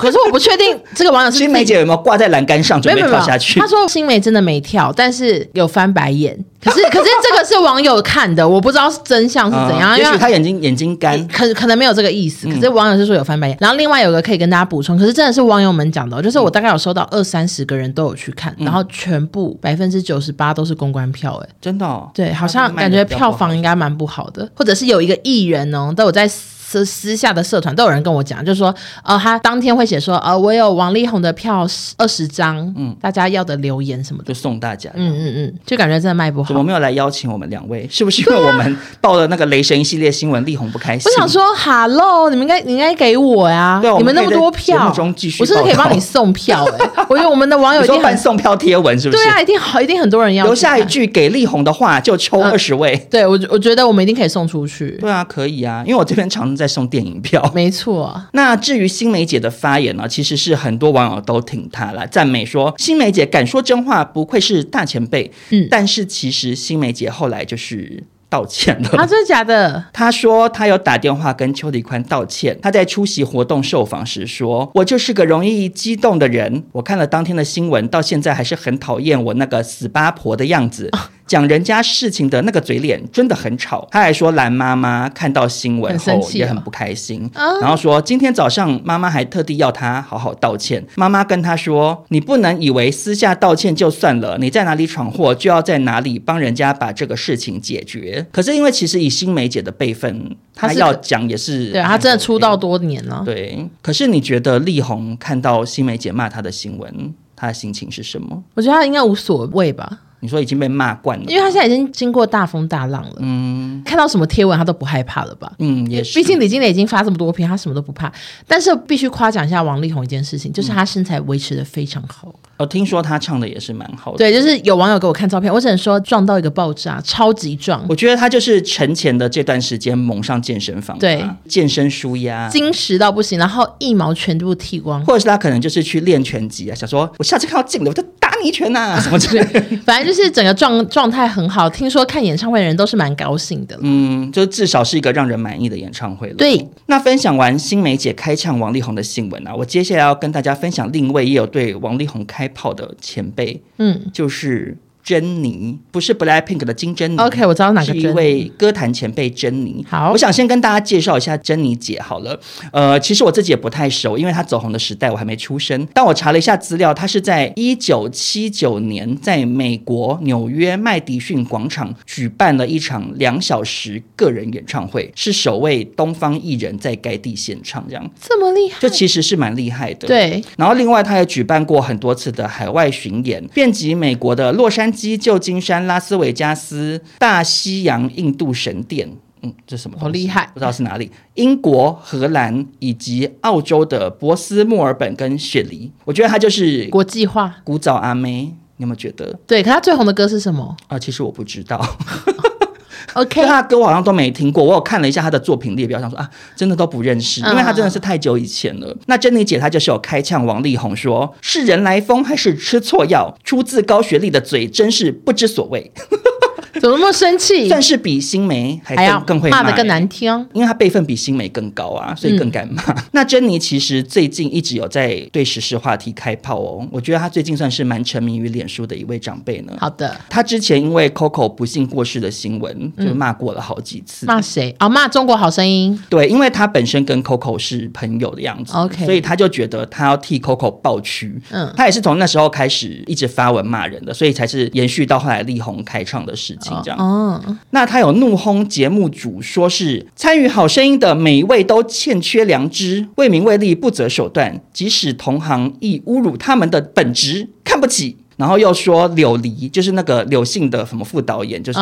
可是我不确定这个网友是新梅姐有没有挂在栏杆上准备跳下去？他说新梅真的没跳，但是有翻白眼。可是 <laughs> 可是这个是网友看的，我不知道真相是怎样。也许他眼睛眼睛干，可可能没有这个意思。可是网友是说有翻白眼。然后另外有个可以跟大家补充，可是真的是网友们讲的，就是我大概有收到二三十个人都有去看，然后全部百分之九十八都是公关票，哎，真的，对，好像感觉票房应该蛮不好的，或者是有一个艺人哦，都有在。私私下的社团都有人跟我讲，就是说，呃，他当天会写说，呃，我有王力宏的票二十张，嗯，大家要的留言什么的，就送大家，嗯嗯嗯，就感觉真的卖不好。怎么没有来邀请我们两位？是不是因为我们报了那个雷神一系列新闻，力宏不开心？我想说，Hello，你们应该你应该给我呀，对，你们那么多票，我是不是可以帮你送票？哎，我觉得我们的网友 <laughs> 一定办送票贴文，是不是？对啊，一定好，一定很多人要留下一句给力宏的话，就抽二十位。对我，我觉得我们一定可以送出去。对啊，可以啊，因为我这边常常在送电影票。<laughs> 没错，那至于新梅姐的发言呢，其实是很多网友都挺她了，赞美说新梅姐敢说真话，不愧是大前辈。嗯，但是其实新梅姐后来就是道歉了。啊，真的假的？<laughs> 她说她有打电话跟邱礼宽道歉。她在出席活动受访时说：“我就是个容易激动的人。我看了当天的新闻，到现在还是很讨厌我那个死八婆的样子。”啊讲人家事情的那个嘴脸真的很吵，他还说蓝妈妈看到新闻后也很不开心，然后说今天早上妈妈还特地要他好好道歉。妈妈跟他说：“你不能以为私下道歉就算了，你在哪里闯祸就要在哪里帮人家把这个事情解决。<laughs> ”可是因为其实以新梅姐的辈分，她要讲也是对，她真的出道多年了。对，可是你觉得力宏看到新梅姐骂她的新闻，他的心情是什么？我觉得他应该无所谓吧。你说已经被骂惯了，因为他现在已经经过大风大浪了。嗯，看到什么贴文他都不害怕了吧？嗯，也是。毕竟李金磊已经发这么多篇，他什么都不怕。但是必须夸奖一下王力宏一件事情，就是他身材维持的非常好。哦、听说他唱的也是蛮好的。对，就是有网友给我看照片，我只能说撞到一个爆炸，超级壮。我觉得他就是沉潜的这段时间猛上健身房，对，健身舒压，精实到不行，然后一毛全部剃光，或者是他可能就是去练拳击啊，想说我下次看到镜头我就打你一拳呐、啊，<laughs> 什么之类的。反正就是整个状。状态很好，听说看演唱会的人都是蛮高兴的。嗯，就至少是一个让人满意的演唱会了。对，那分享完新梅姐开呛王力宏的新闻啊，我接下来要跟大家分享另一位也有对王力宏开炮的前辈，嗯，就是。珍妮不是 BLACKPINK 的金珍妮，OK，我知道哪个，是一位歌坛前辈珍妮。好，我想先跟大家介绍一下珍妮姐好了。呃，其实我自己也不太熟，因为她走红的时代我还没出生。但我查了一下资料，她是在一九七九年在美国纽约麦迪逊广场举办了一场两小时个人演唱会，是首位东方艺人在该地献唱，这样这么厉害，就其实是蛮厉害的。对，然后另外她也举办过很多次的海外巡演，遍及美国的洛杉矶。旧金山、拉斯维加斯、大西洋、印度神殿，嗯，这什么？好厉害，不知道是哪里。英国、荷兰以及澳洲的博斯、墨尔本跟雪梨，我觉得它就是国际化古早阿妹，你有没有觉得？对，可他最红的歌是什么啊？其实我不知道。<laughs> OK，他的歌我好像都没听过。我有看了一下他的作品列表，想说啊，真的都不认识，因为他真的是太久以前了。Uh. 那珍妮姐她就是有开呛王力宏说，是人来疯还是吃错药？出自高学历的嘴真是不知所谓。<laughs> <laughs> 怎么那么生气？算是比新梅还更还更会骂，的更难听，因为他辈分比新梅更高啊，所以更敢骂。嗯、<laughs> 那珍妮其实最近一直有在对时事话题开炮哦，我觉得她最近算是蛮沉迷于脸书的一位长辈呢。好的，她之前因为 Coco 不幸过世的新闻，就骂过了好几次。骂谁？哦，骂中国好声音。对，因为她本身跟 Coco 是朋友的样子，OK，所以她就觉得她要替 Coco 抱屈。嗯，他也是从那时候开始一直发文骂人的，所以才是延续到后来力宏开唱的事情这样。哦。那他有怒轰节目组，说是参与好声音的每一位都欠缺良知，为名为利不择手段，即使同行亦侮辱他们的本职，看不起。然后又说柳离就是那个柳姓的什么副导演，就是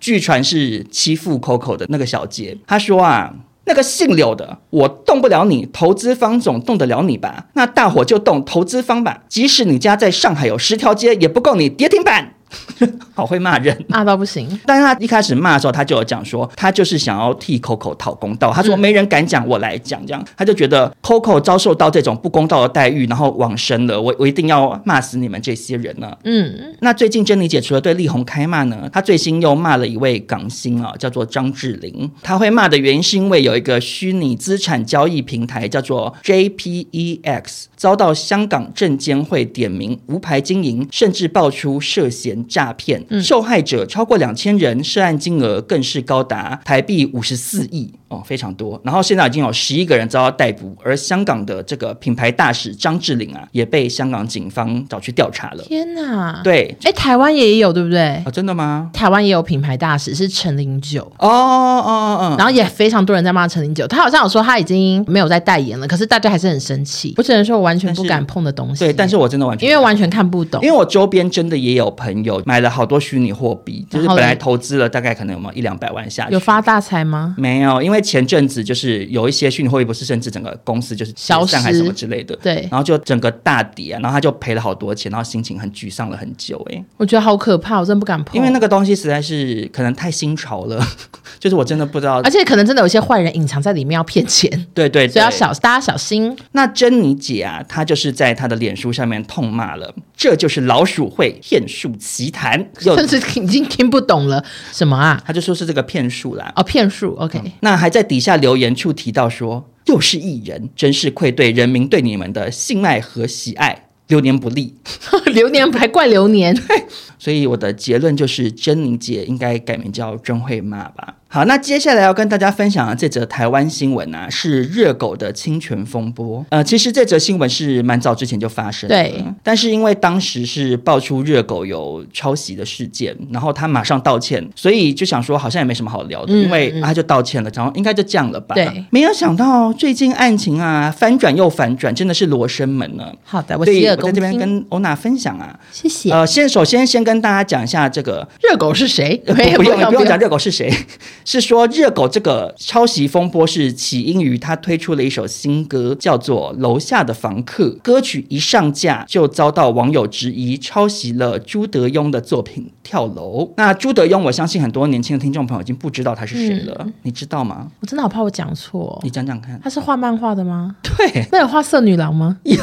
据传是欺负 Coco 的那个小杰。他说啊，那个姓柳的，我动不了你，投资方总动得了你吧？那大伙就动投资方吧，即使你家在上海有十条街，也不够你跌停板。<laughs> 好会骂人，<laughs> 骂到不行。但是他一开始骂的时候，他就有讲说，他就是想要替 Coco 讨公道。他说没人敢讲，我来讲，这样他就觉得 Coco 遭受到这种不公道的待遇，然后往生了，我我一定要骂死你们这些人呢。嗯，那最近珍妮姐除了对力宏开骂呢，她最新又骂了一位港星啊，叫做张智霖。她会骂的原因是因为有一个虚拟资产交易平台叫做 JPEX，遭到香港证监会点名无牌经营，甚至爆出涉嫌诈骗，嗯、受害者超过两千人，涉案金额更是高达台币五十四亿。哦，非常多。然后现在已经有十一个人遭到逮捕，而香港的这个品牌大使张智霖啊，也被香港警方找去调查了。天哪！对，哎，台湾也有对不对？哦，真的吗？台湾也有品牌大使是陈零九。哦哦哦哦。然后也非常多人在骂陈零九，他好像有说他已经没有在代言了，可是大家还是很生气。我只能说我完全不敢碰的东西。对，但是我真的完全因为完全看不懂，因为我周边真的也有朋友买了好多虚拟货币，就是本来投资了大概可能有没有一两百万下去，有发大财吗？没有，因为前阵子就是。有一些虚拟货币，不是甚至整个公司就是消散还是什么之类的，对，然后就整个大跌啊，然后他就赔了好多钱，然后心情很沮丧了很久，哎，我觉得好可怕，我真的不敢碰，因为那个东西实在是可能太新潮了，<laughs> 就是我真的不知道，而且可能真的有些坏人隐藏在里面要骗钱，<laughs> 对，对对，所以要小大家小心。那珍妮姐啊，她就是在她的脸书上面痛骂了，这就是老鼠会骗术奇谈，甚至已经听不懂了什么啊？他就说是这个骗术啦，哦，骗术，OK，嗯，那还在底下留言。处提到说，又是艺人，真是愧对人民对你们的信赖和喜爱，流年不利，<laughs> 流年还怪流年，所以我的结论就是，珍妮姐应该改名叫甄慧妈吧。好，那接下来要跟大家分享的这则台湾新闻啊，是热狗的侵权风波。呃，其实这则新闻是蛮早之前就发生的，对。但是因为当时是爆出热狗有抄袭的事件，然后他马上道歉，所以就想说好像也没什么好聊的，嗯、因为他就道歉了，然后应该就这样了吧。对。没有想到最近案情啊翻转又反转，真的是罗生门了。好的，我洗耳恭听。我在这边跟欧娜分享啊，谢谢。呃，先首先先跟大家讲一下这个热狗是谁？不用不用讲热狗是谁。是说热狗这个抄袭风波是起因于他推出了一首新歌，叫做《楼下的房客》。歌曲一上架就遭到网友质疑抄袭了朱德庸的作品《跳楼》。那朱德庸，我相信很多年轻的听众朋友已经不知道他是谁了，嗯、你知道吗？我真的好怕我讲错，你讲讲看。他是画漫画的吗？对，那有画色女郎吗？<laughs> 有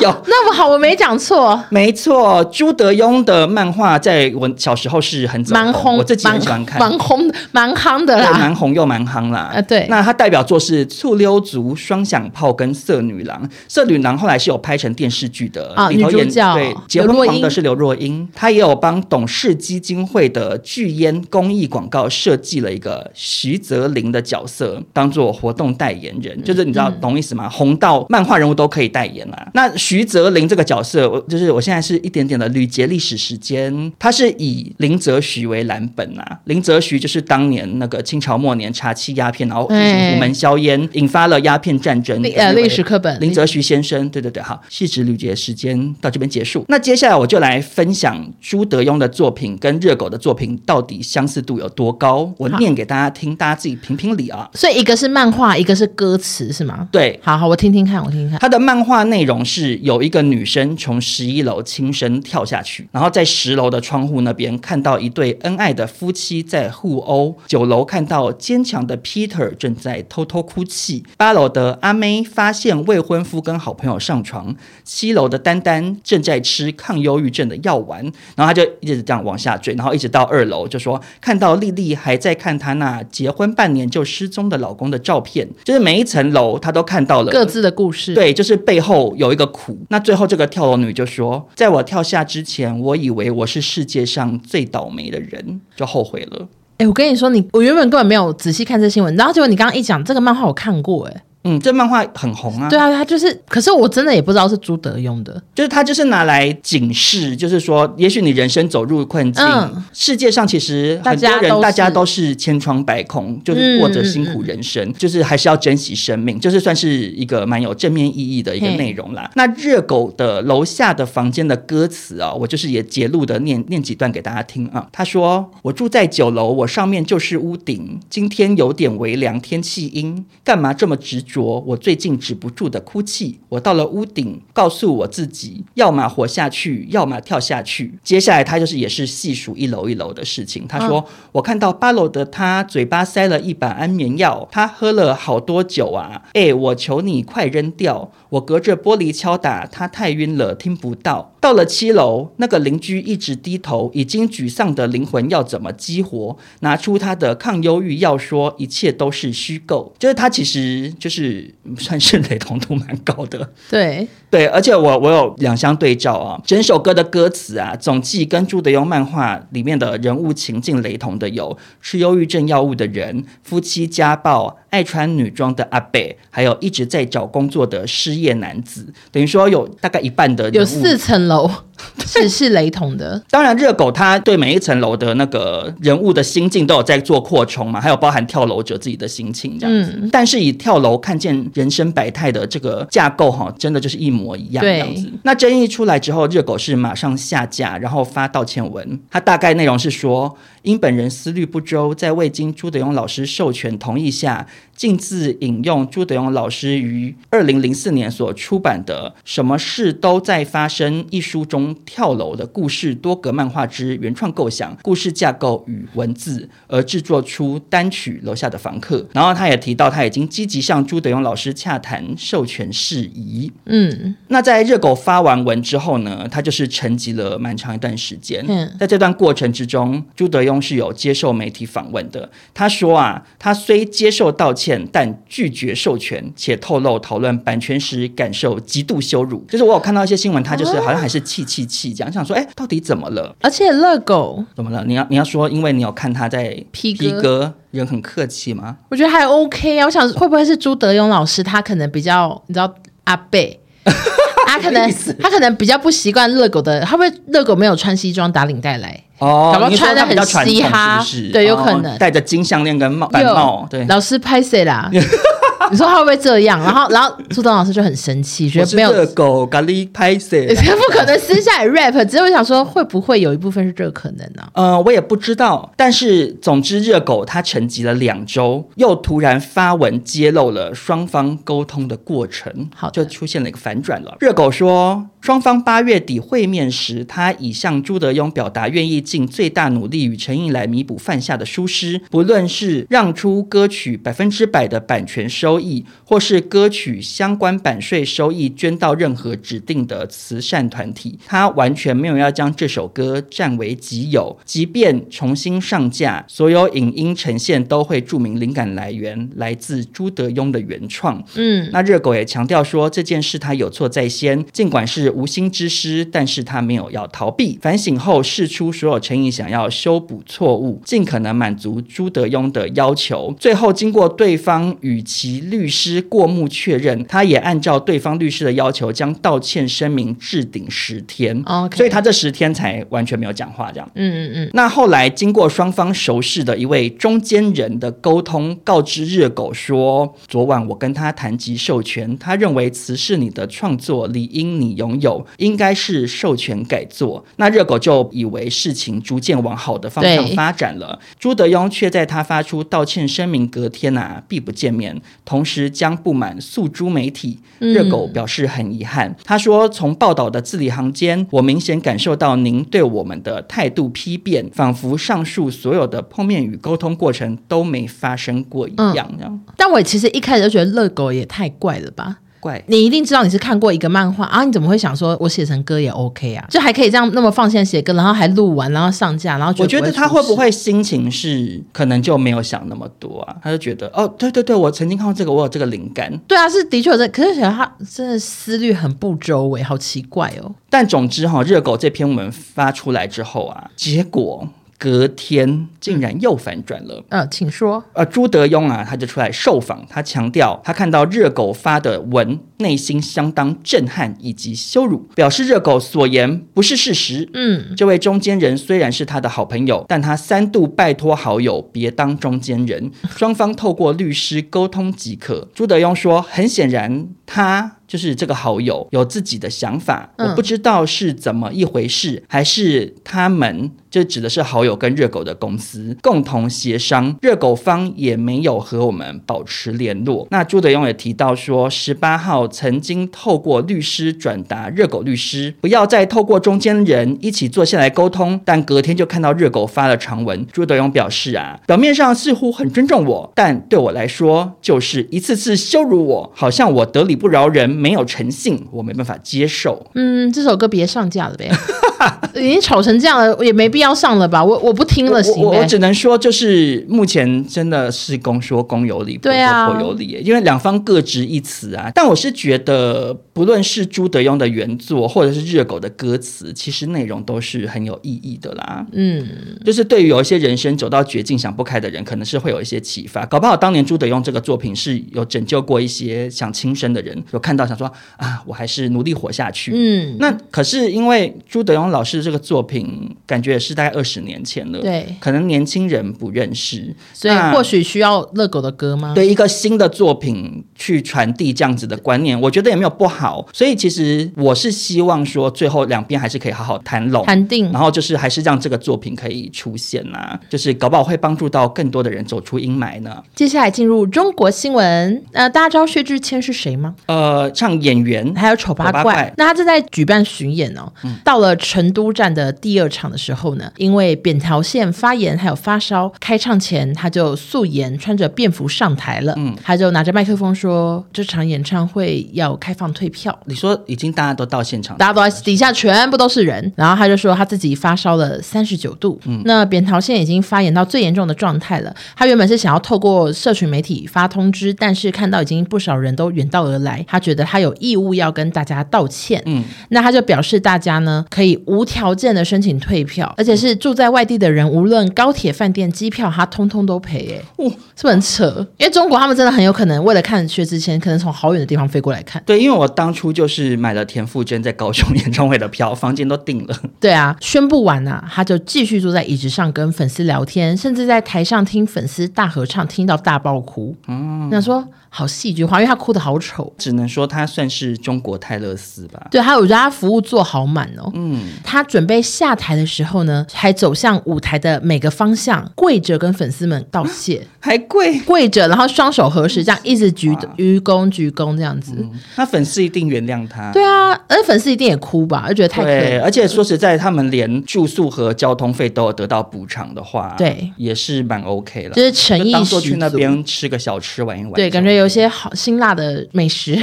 有、哦，那么好，我没讲错。没错，朱德庸的漫画在我小时候是很蛮红，我自己很喜欢看，蛮红蛮夯的啦，蛮红又。蛮夯啦，啊对，那他代表作是《醋溜族》《双响炮》跟《色女郎》，《色女郎》后来是有拍成电视剧的，啊，里头演对结婚狂的是刘若英，他也有帮董事基金会的巨烟公益广告设计了一个徐泽林的角色，当做活动代言人，就是你知道、嗯、懂意思吗？红到漫画人物都可以代言啦。那徐泽林这个角色，我就是我现在是一点点的捋节历史时间，他是以林则徐为蓝本啊，林则徐就是当年那个清朝末年。查缉鸦片，然后虎门销烟，引发了鸦片战争。呃，历史课本，林则徐先生，对对对，好，细致捋节时间到这边结束。那接下来我就来分享朱德庸的作品跟热狗的作品到底相似度有多高，我念给大家听，大家自己评评理啊。所以一个是漫画，一个是歌词，是吗？对，好好，我听听看，我听听看。他的漫画内容是有一个女生从十一楼轻生跳下去，然后在十楼的窗户那边看到一对恩爱的夫妻在互殴，九楼看到坚强的 Peter 正在偷偷哭泣，八楼的阿妹发现未婚夫跟好朋友上床，七楼的丹丹正在吃抗忧郁症的药丸，然后他就一直这样往下坠，然后一直到二楼就说看到丽丽还在看她那结婚半年就失踪的老公的照片，就是每一层楼她都看到了各自的故事，对，就是背后有一个苦。那最后这个跳楼女就说，在我跳下之前，我以为我是世界上最倒霉的人，就后悔了。哎，我跟你说，你我原本根本没有仔细看这新闻，然后结果你刚刚一讲这个漫画，我看过，哎。嗯，这漫画很红啊。对啊，他就是，可是我真的也不知道是朱德用的，就是他就是拿来警示，就是说，也许你人生走入困境，嗯、世界上其实很多人，大家都是千疮百孔，就是过着辛苦人生，嗯、就是还是要珍惜生命，就是算是一个蛮有正面意义的一个内容啦。那热狗的楼下的房间的歌词啊，我就是也截录的念念几段给大家听啊。他说：“我住在九楼，我上面就是屋顶，今天有点微凉，天气阴，干嘛这么执着？”说，我最近止不住的哭泣。我到了屋顶，告诉我自己，要么活下去，要么跳下去。接下来他就是也是细数一楼一楼的事情。他说，嗯、我看到八楼的他嘴巴塞了一把安眠药，他喝了好多酒啊！哎，我求你快扔掉！我隔着玻璃敲打，他太晕了，听不到。到了七楼，那个邻居一直低头，已经沮丧的灵魂要怎么激活？拿出他的抗忧郁药，说一切都是虚构。<laughs> 就是他其实就是算是 <laughs> 雷同度蛮高的。对对，而且我我有两相对照啊，整首歌的歌词啊，总计跟朱德庸漫画里面的人物情境雷同的有吃忧郁症药物的人、夫妻家暴、爱穿女装的阿北，还有一直在找工作的失业男子。等于说有大概一半的有四层楼。<laughs> 是是雷同的，当然热狗他对每一层楼的那个人物的心境都有在做扩充嘛，还有包含跳楼者自己的心情这样子。嗯、但是以跳楼看见人生百态的这个架构哈，真的就是一模一样这样子。那争议出来之后，热狗是马上下架，然后发道歉文。他大概内容是说，因本人思虑不周，在未经朱德庸老师授权同意下，径自引用朱德庸老师于二零零四年所出版的《什么事都在发生》一书中跳楼的故事多格漫画之原创构想、故事架构与文字，而制作出单曲《楼下的房客》。然后他也提到，他已经积极向朱德庸老师洽谈授权事宜。嗯，那在热狗发完文之后呢，他就是沉寂了蛮长一段时间。嗯，在这段过程之中，朱德庸是有接受媒体访问的。他说啊，他虽接受道歉。但拒绝授权，且透露讨论版权时感受极度羞辱。就是我有看到一些新闻，他就是好像还是气气气这样，想说，哎，到底怎么了？而且乐狗怎么了？你要你要说，因为你有看他在 P 哥人很客气吗？我觉得还 OK 啊。我想会不会是朱德庸老师，他可能比较你知道阿贝，<laughs> 他可能他可能比较不习惯乐狗的，他会乐狗没有穿西装打领带来？哦，搞不好穿的很嘻哈，对，有可能戴着金项链跟帽，帽，对，老师拍谁啦？<laughs> <laughs> 你说他会不会这样？然后，然后朱东老师就很生气，觉得没有热狗咖喱拍摄，<laughs> 不可能私下里 rap。只是我想说，会不会有一部分是这个可能呢？呃，我也不知道。但是总之，热狗他沉寂了两周，又突然发文揭露了双方沟通的过程，好，就出现了一个反转了。热狗说，双方八月底会面时，他已向朱德庸表达愿意尽最大努力与诚意来弥补犯下的疏失，不论是让出歌曲百分之百的版权收。收益，或是歌曲相关版税收益捐到任何指定的慈善团体，他完全没有要将这首歌占为己有。即便重新上架，所有影音呈现都会注明灵感来源来自朱德庸的原创。嗯，那热狗也强调说这件事他有错在先，尽管是无心之失，但是他没有要逃避，反省后释出所有诚意，想要修补错误，尽可能满足朱德庸的要求。最后经过对方与其律师过目确认，他也按照对方律师的要求，将道歉声明置顶十天。所以他这十天才完全没有讲话，这样。嗯嗯嗯。那后来经过双方熟识的一位中间人的沟通，告知热狗说，昨晚我跟他谈及授权，他认为词是你的创作，理应你拥有，应该是授权改作。那热狗就以为事情逐渐往好的方向发展了。朱德庸却在他发出道歉声明隔天啊，避不见面。同时将不满诉诸媒体，热狗表示很遗憾。嗯、他说：“从报道的字里行间，我明显感受到您对我们的态度批变，仿佛上述所有的碰面与沟通过程都没发生过一样。嗯”但我其实一开始就觉得热狗也太怪了吧。你一定知道你是看过一个漫画啊？你怎么会想说我写成歌也 OK 啊？就还可以这样那么放心写歌，然后还录完，然后上架，然后我觉得他会不会心情是可能就没有想那么多啊？他就觉得哦，对对对，我曾经看过这个，我有这个灵感。对啊，是的确有这，可是觉得他真的思虑很不周围，好奇怪哦。但总之哈，热狗这篇文发出来之后啊，结果。隔天竟然又反转了。呃，请说。呃，朱德庸啊，他就出来受访，他强调他看到热狗发的文内心相当震撼以及羞辱，表示热狗所言不是事实。嗯，这位中间人虽然是他的好朋友，但他三度拜托好友别当中间人，双方透过律师沟通即可。朱德庸说，很显然他。就是这个好友有自己的想法，嗯、我不知道是怎么一回事，还是他们就指的是好友跟热狗的公司共同协商，热狗方也没有和我们保持联络。那朱德庸也提到说，十八号曾经透过律师转达热狗律师不要再透过中间人一起坐下来沟通，但隔天就看到热狗发了长文。朱德庸表示啊，表面上似乎很尊重我，但对我来说就是一次次羞辱我，好像我得理不饶人。没有诚信，我没办法接受。嗯，这首歌别上架了呗。<laughs> <laughs> 已经吵成这样了，也没必要上了吧？我我不听了，行。我只能说，就是目前真的是公说公有理，婆说婆有理。因为两方各执一词啊。但我是觉得，不论是朱德庸的原作，或者是热狗的歌词，其实内容都是很有意义的啦。嗯，就是对于有一些人生走到绝境想不开的人，可能是会有一些启发。搞不好当年朱德庸这个作品是有拯救过一些想轻生的人，有看到想说啊，我还是努力活下去。嗯，那可是因为朱德庸老师。这个作品感觉也是大概二十年前了，对，可能年轻人不认识，所以或许需要乐狗的歌吗？对，一个新的作品去传递这样子的观念，我觉得也没有不好。所以其实我是希望说，最后两边还是可以好好谈拢、谈定，然后就是还是让这个作品可以出现呐、啊，就是搞不好会帮助到更多的人走出阴霾呢。接下来进入中国新闻，呃，大家知道薛之谦是谁吗？呃，唱演员，还有丑八怪。怪那他正在举办巡演哦，嗯、到了成都。站的第二场的时候呢，因为扁桃腺发炎还有发烧，开唱前他就素颜穿着便服上台了。嗯，他就拿着麦克风说：“这场演唱会要开放退票。”你说已经大家都到现场，大家都在底下全部都是人。然后他就说他自己发烧了三十九度，嗯，那扁桃腺已经发炎到最严重的状态了。他原本是想要透过社群媒体发通知，但是看到已经不少人都远道而来，他觉得他有义务要跟大家道歉。嗯，那他就表示大家呢可以无条。件的申请退票，而且是住在外地的人，无论高铁、饭店、机票，他通通都赔。哎，哇，是不是很扯？因为中国他们真的很有可能为了看薛之谦，可能从好远的地方飞过来看。对，因为我当初就是买了田馥甄在高雄演唱会的票，房间都订了。<laughs> 对啊，宣布完啊，他就继续坐在椅子上跟粉丝聊天，甚至在台上听粉丝大合唱，听到大爆哭。嗯，那说。好戏剧化，因为他哭的好丑，只能说他算是中国泰勒斯吧。对，还有我觉得他服务做好满哦。嗯，他准备下台的时候呢，还走向舞台的每个方向，跪着跟粉丝们道谢，<gasps> 还跪跪着，然后双手合十，这样一直鞠鞠躬鞠躬这样子。嗯，那粉丝一定原谅他。对啊，而粉丝一定也哭吧，就觉得太可怜。而且说实在，他们连住宿和交通费都有得到补偿的话，对，也是蛮 OK 了。就是诚意，当做去那边吃个小吃玩一玩。对，感觉有些好辛辣的美食。<laughs>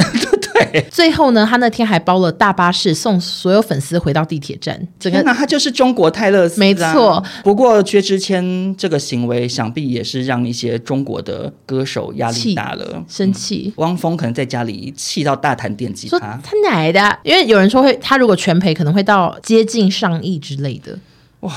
对，最后呢，他那天还包了大巴士送所有粉丝回到地铁站。整个那他就是中国泰勒斯，没错。不过薛之谦这个行为，想必也是让一些中国的歌手压力大了，生气。汪峰可能在家里气到大谈电吉他，他奶的！因为有人说会，他如果全赔，可能会到接近上亿之类的。哇。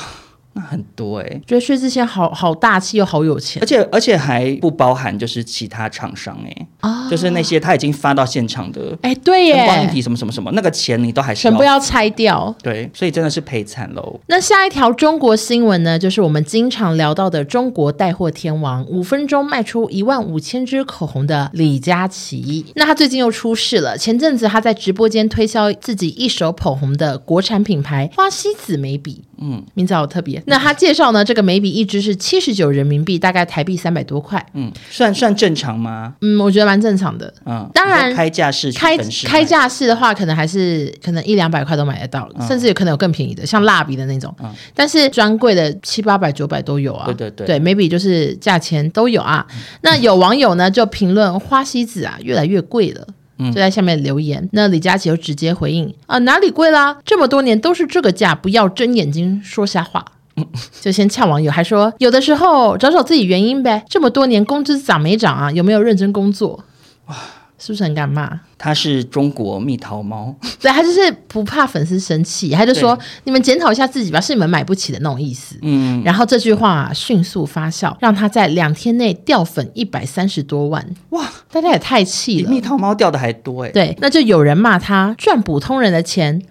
那很多哎、欸，觉得薛之谦好好大气又好有钱，而且而且还不包含就是其他厂商哎、欸，啊，就是那些他已经发到现场的哎，对耶，灯光体什么什么什么，那个钱你都还是全部要拆掉，对，所以真的是赔惨喽。那下一条中国新闻呢，就是我们经常聊到的中国带货天王，五分钟卖出一万五千支口红的李佳琦，那他最近又出事了。前阵子他在直播间推销自己一手捧红的国产品牌花西子眉笔，嗯，名字好特别。<laughs> 那他介绍呢，这个眉笔一支是七十九人民币，大概台币三百多块。嗯，算算正常吗？嗯，我觉得蛮正常的。嗯，当然开架式开开架式的话，可能还是可能一两百块都买得到，嗯、甚至有可能有更便宜的，像蜡笔的那种。嗯，但是专柜的七八百九百都有啊。对对对，对眉笔就是价钱都有啊。嗯、那有网友呢就评论花西子啊越来越贵了。就在下面留言，那李佳琦就直接回应啊，哪里贵啦？这么多年都是这个价，不要睁眼睛说瞎话。<laughs> 就先呛网友，还说有的时候找找自己原因呗。这么多年工资涨没涨啊？有没有认真工作？哇，是不是很敢骂？他是中国蜜桃猫，<laughs> 对，他就是不怕粉丝生气，他就说你们检讨一下自己吧，是你们买不起的那种意思。嗯，然后这句话迅速发酵，让他在两天内掉粉一百三十多万。哇，大家也太气了，比蜜桃猫掉的还多哎。对，那就有人骂他赚普通人的钱，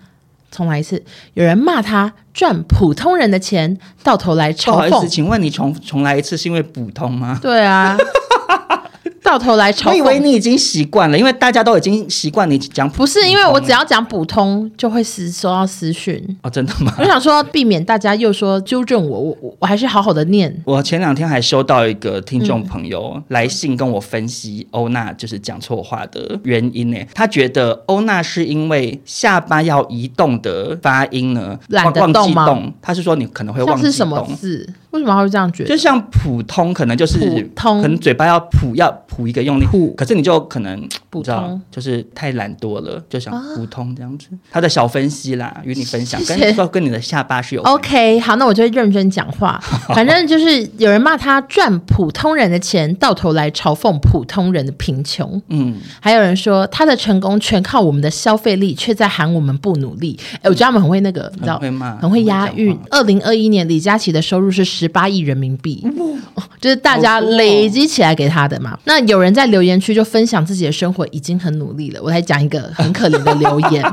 重来一次，有人骂他赚普通人的钱，到头来嘲讽。不好意思，请问你重重来一次是因为普通吗？对啊。<laughs> 到头来嘲讽，我以为你已经习惯了，因为大家都已经习惯你讲。不是，因为我只要讲普通，就会私收到私讯。哦，真的吗？我想说，避免大家又说纠正我，我我我还是好好的念。我前两天还收到一个听众朋友来信跟我分析欧娜就是讲错话的原因呢。他觉得欧娜是因为下巴要移动的发音呢，懒得动吗？动。他是说你可能会忘记动。是什么字？为什么会这样觉得？就像普通，可能就是普通，可能嘴巴要普要。补一个用力，可是你就可能不知道，就是太懒惰了，就想普通这样子。他的小分析啦，与你分享，跟说跟你的下巴是有。OK，好，那我就会认真讲话。<laughs> 反正就是有人骂他赚普通人的钱，到头来嘲讽普通人的贫穷。嗯，还有人说他的成功全靠我们的消费力，却在喊我们不努力。哎，我觉得他们很会那个，你知道，很会押韵。二零二一年李佳琦的收入是十八亿人民币，就是大家累积起来给他的嘛。那有人在留言区就分享自己的生活，已经很努力了。我来讲一个很可怜的留言，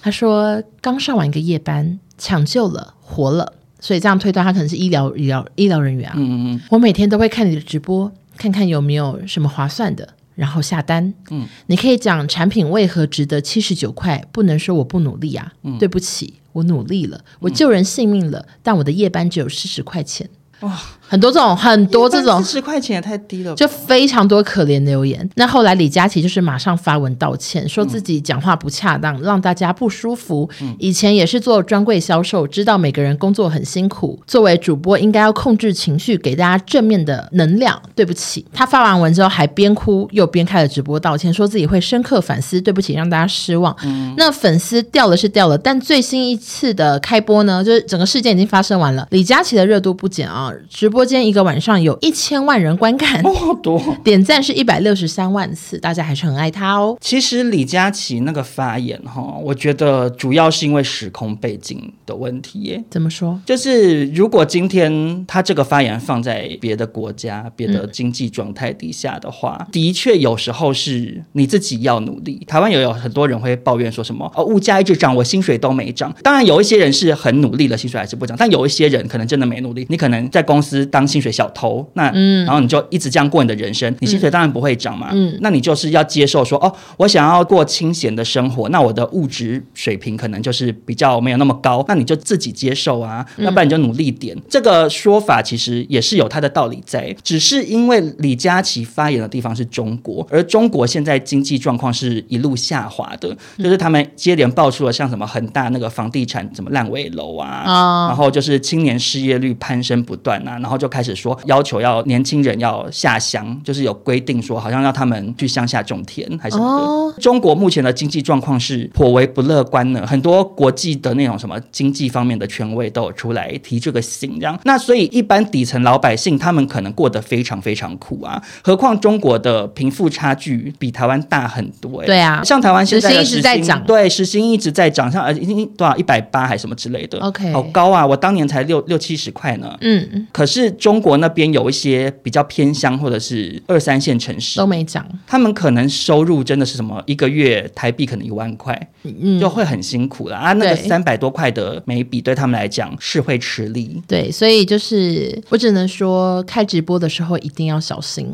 他说刚上完一个夜班，抢救了，活了，所以这样推断他可能是医疗医疗医疗人员啊。嗯嗯，我每天都会看你的直播，看看有没有什么划算的，然后下单。嗯，你可以讲产品为何值得七十九块，不能说我不努力啊。嗯，对不起，我努力了，我救人性命了，嗯，但我的夜班只有四十块钱。哇。很多这种很多这种十块钱也太低了，就非常多可怜的留言。那后来李佳琦就是马上发文道歉，说自己讲话不恰当，让大家不舒服。嗯、以前也是做专柜销售，知道每个人工作很辛苦，作为主播应该要控制情绪，给大家正面的能量。对不起，他发完文之后还边哭又边开了直播道歉，说自己会深刻反思。对不起，让大家失望。嗯、那粉丝掉了是掉了，但最新一次的开播呢，就是整个事件已经发生完了。李佳琦的热度不减啊，直播。间一个晚上有一千万人观看，哦，多点赞是一百六十三万次，大家还是很爱他哦。其实李佳琦那个发言哈，我觉得主要是因为时空背景的问题耶。怎么说？就是如果今天他这个发言放在别的国家、别的经济状态底下的话，嗯、的确有时候是你自己要努力。台湾也有很多人会抱怨说什么哦，物价一直涨，我薪水都没涨。当然有一些人是很努力了，薪水还是不涨。但有一些人可能真的没努力，你可能在公司。当薪水小偷，那、嗯、然后你就一直这样过你的人生，你薪水当然不会涨嘛。嗯，那你就是要接受说，哦，我想要过清闲的生活，那我的物质水平可能就是比较没有那么高，那你就自己接受啊，要不然你就努力点。嗯、这个说法其实也是有它的道理在，只是因为李佳琦发言的地方是中国，而中国现在经济状况是一路下滑的，就是他们接连爆出了像什么恒大那个房地产什么烂尾楼啊，哦、然后就是青年失业率攀升不断啊，然后。就开始说要求要年轻人要下乡，就是有规定说好像让他们去乡下种田还是什么的。哦、中国目前的经济状况是颇为不乐观的，很多国际的那种什么经济方面的权威都有出来提这个醒，这样。那所以一般底层老百姓他们可能过得非常非常苦啊，何况中国的贫富差距比台湾大很多，欸。对啊，像台湾现在的时薪一直在涨，对，时薪一直在涨，像呃已经多少一百八还是什么之类的。OK，好高啊，我当年才六六七十块呢。嗯，可是。中国那边有一些比较偏乡或者是二三线城市都没涨，他们可能收入真的是什么一个月台币可能一万块，嗯，就会很辛苦了啊。那个三百多块的每笔对他们来讲是会吃力。对，所以就是我只能说，开直播的时候一定要小心，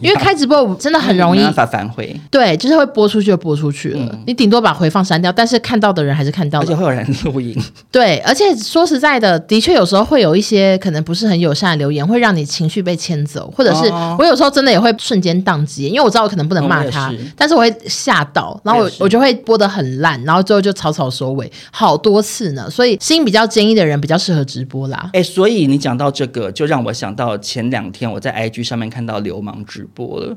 因为开直播真的很容易没办法反悔。对，就是会播出去就播出去了，嗯、你顶多把回放删掉，但是看到的人还是看到的，而且会有人录音。对，而且说实在的，的确有时候会有一些可能不是很友善。的留言会让你情绪被牵走，或者是我有时候真的也会瞬间宕机，因为我知道我可能不能骂他，是但是我会吓到，然后我我就会播的很烂，然后最后就草草收尾，好多次呢。所以心比较坚毅的人比较适合直播啦。哎，所以你讲到这个，就让我想到前两天我在 IG 上面看到流氓直播了。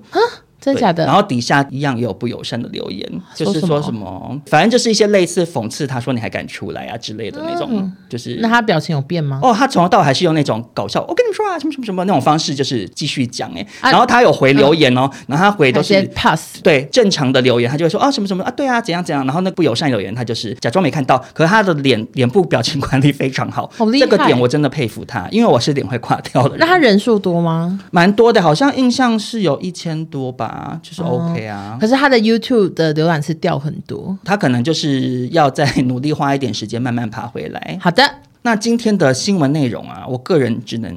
真假的？然后底下一样也有不友善的留言，就是说什么，反正就是一些类似讽刺，他说你还敢出来啊之类的那种，嗯、就是。那他表情有变吗？哦，他从头到尾还是用那种搞笑，我跟你说啊，什么什么什么那种方式，就是继续讲哎。啊、然后他有回留言哦，嗯、然后他回都是 pass，对正常的留言，他就会说啊、哦、什么什么啊，对啊，怎样怎样。然后那不友善留言，他就是假装没看到，可是他的脸脸部表情管理非常好，好厉害。这个点我真的佩服他，因为我是脸会垮掉的。那他人数多吗？蛮多的，好像印象是有一千多吧，就是 OK 啊。哦、可是他的 YouTube 的浏览次掉很多，他可能就是要再努力花一点时间慢慢爬回来。好的。那今天的新闻内容啊，我个人只能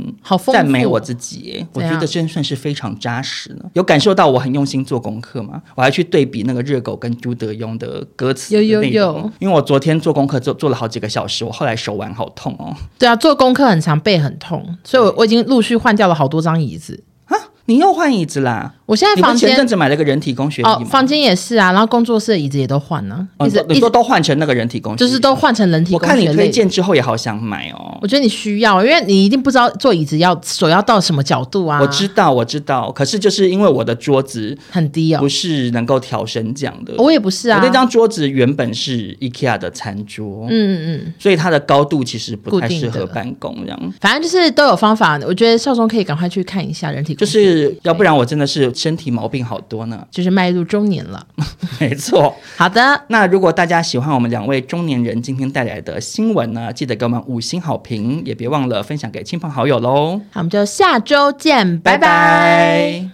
赞美我自己，我觉得真算是非常扎实了。有感受到我很用心做功课吗？我还去对比那个热狗跟朱德庸的歌词，有有有。因为我昨天做功课做做了好几个小时，我后来手腕好痛哦。对啊，做功课很长背很痛，所以我我已经陆续换掉了好多张椅子。啊，你又换椅子啦？我现在房间前阵子买了个人体工学椅哦，房间也是啊，然后工作室的椅子也都换了，一直你说都换成那个人体工学，就是都换成人体工学。我看你推荐之后也好想买哦。我觉得你需要，因为你一定不知道坐椅子要手要到什么角度啊。我知道，我知道，可是就是因为我的桌子很低哦，不是能够调升降的。我也不是啊，我那张桌子原本是 IKEA 的餐桌，嗯嗯嗯，所以它的高度其实不太适合办公这样。反正就是都有方法，我觉得少中可以赶快去看一下人体工学，就是要不然我真的是身体毛病好多呢，就是迈入中年了，<laughs> 没错。好的，那如果大家喜欢我们两位中年人今天带来的新闻呢，记得给我们五星好评，也别忘了分享给亲朋好友喽。好，我们就下周见，拜拜。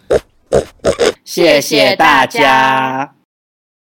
谢谢大家。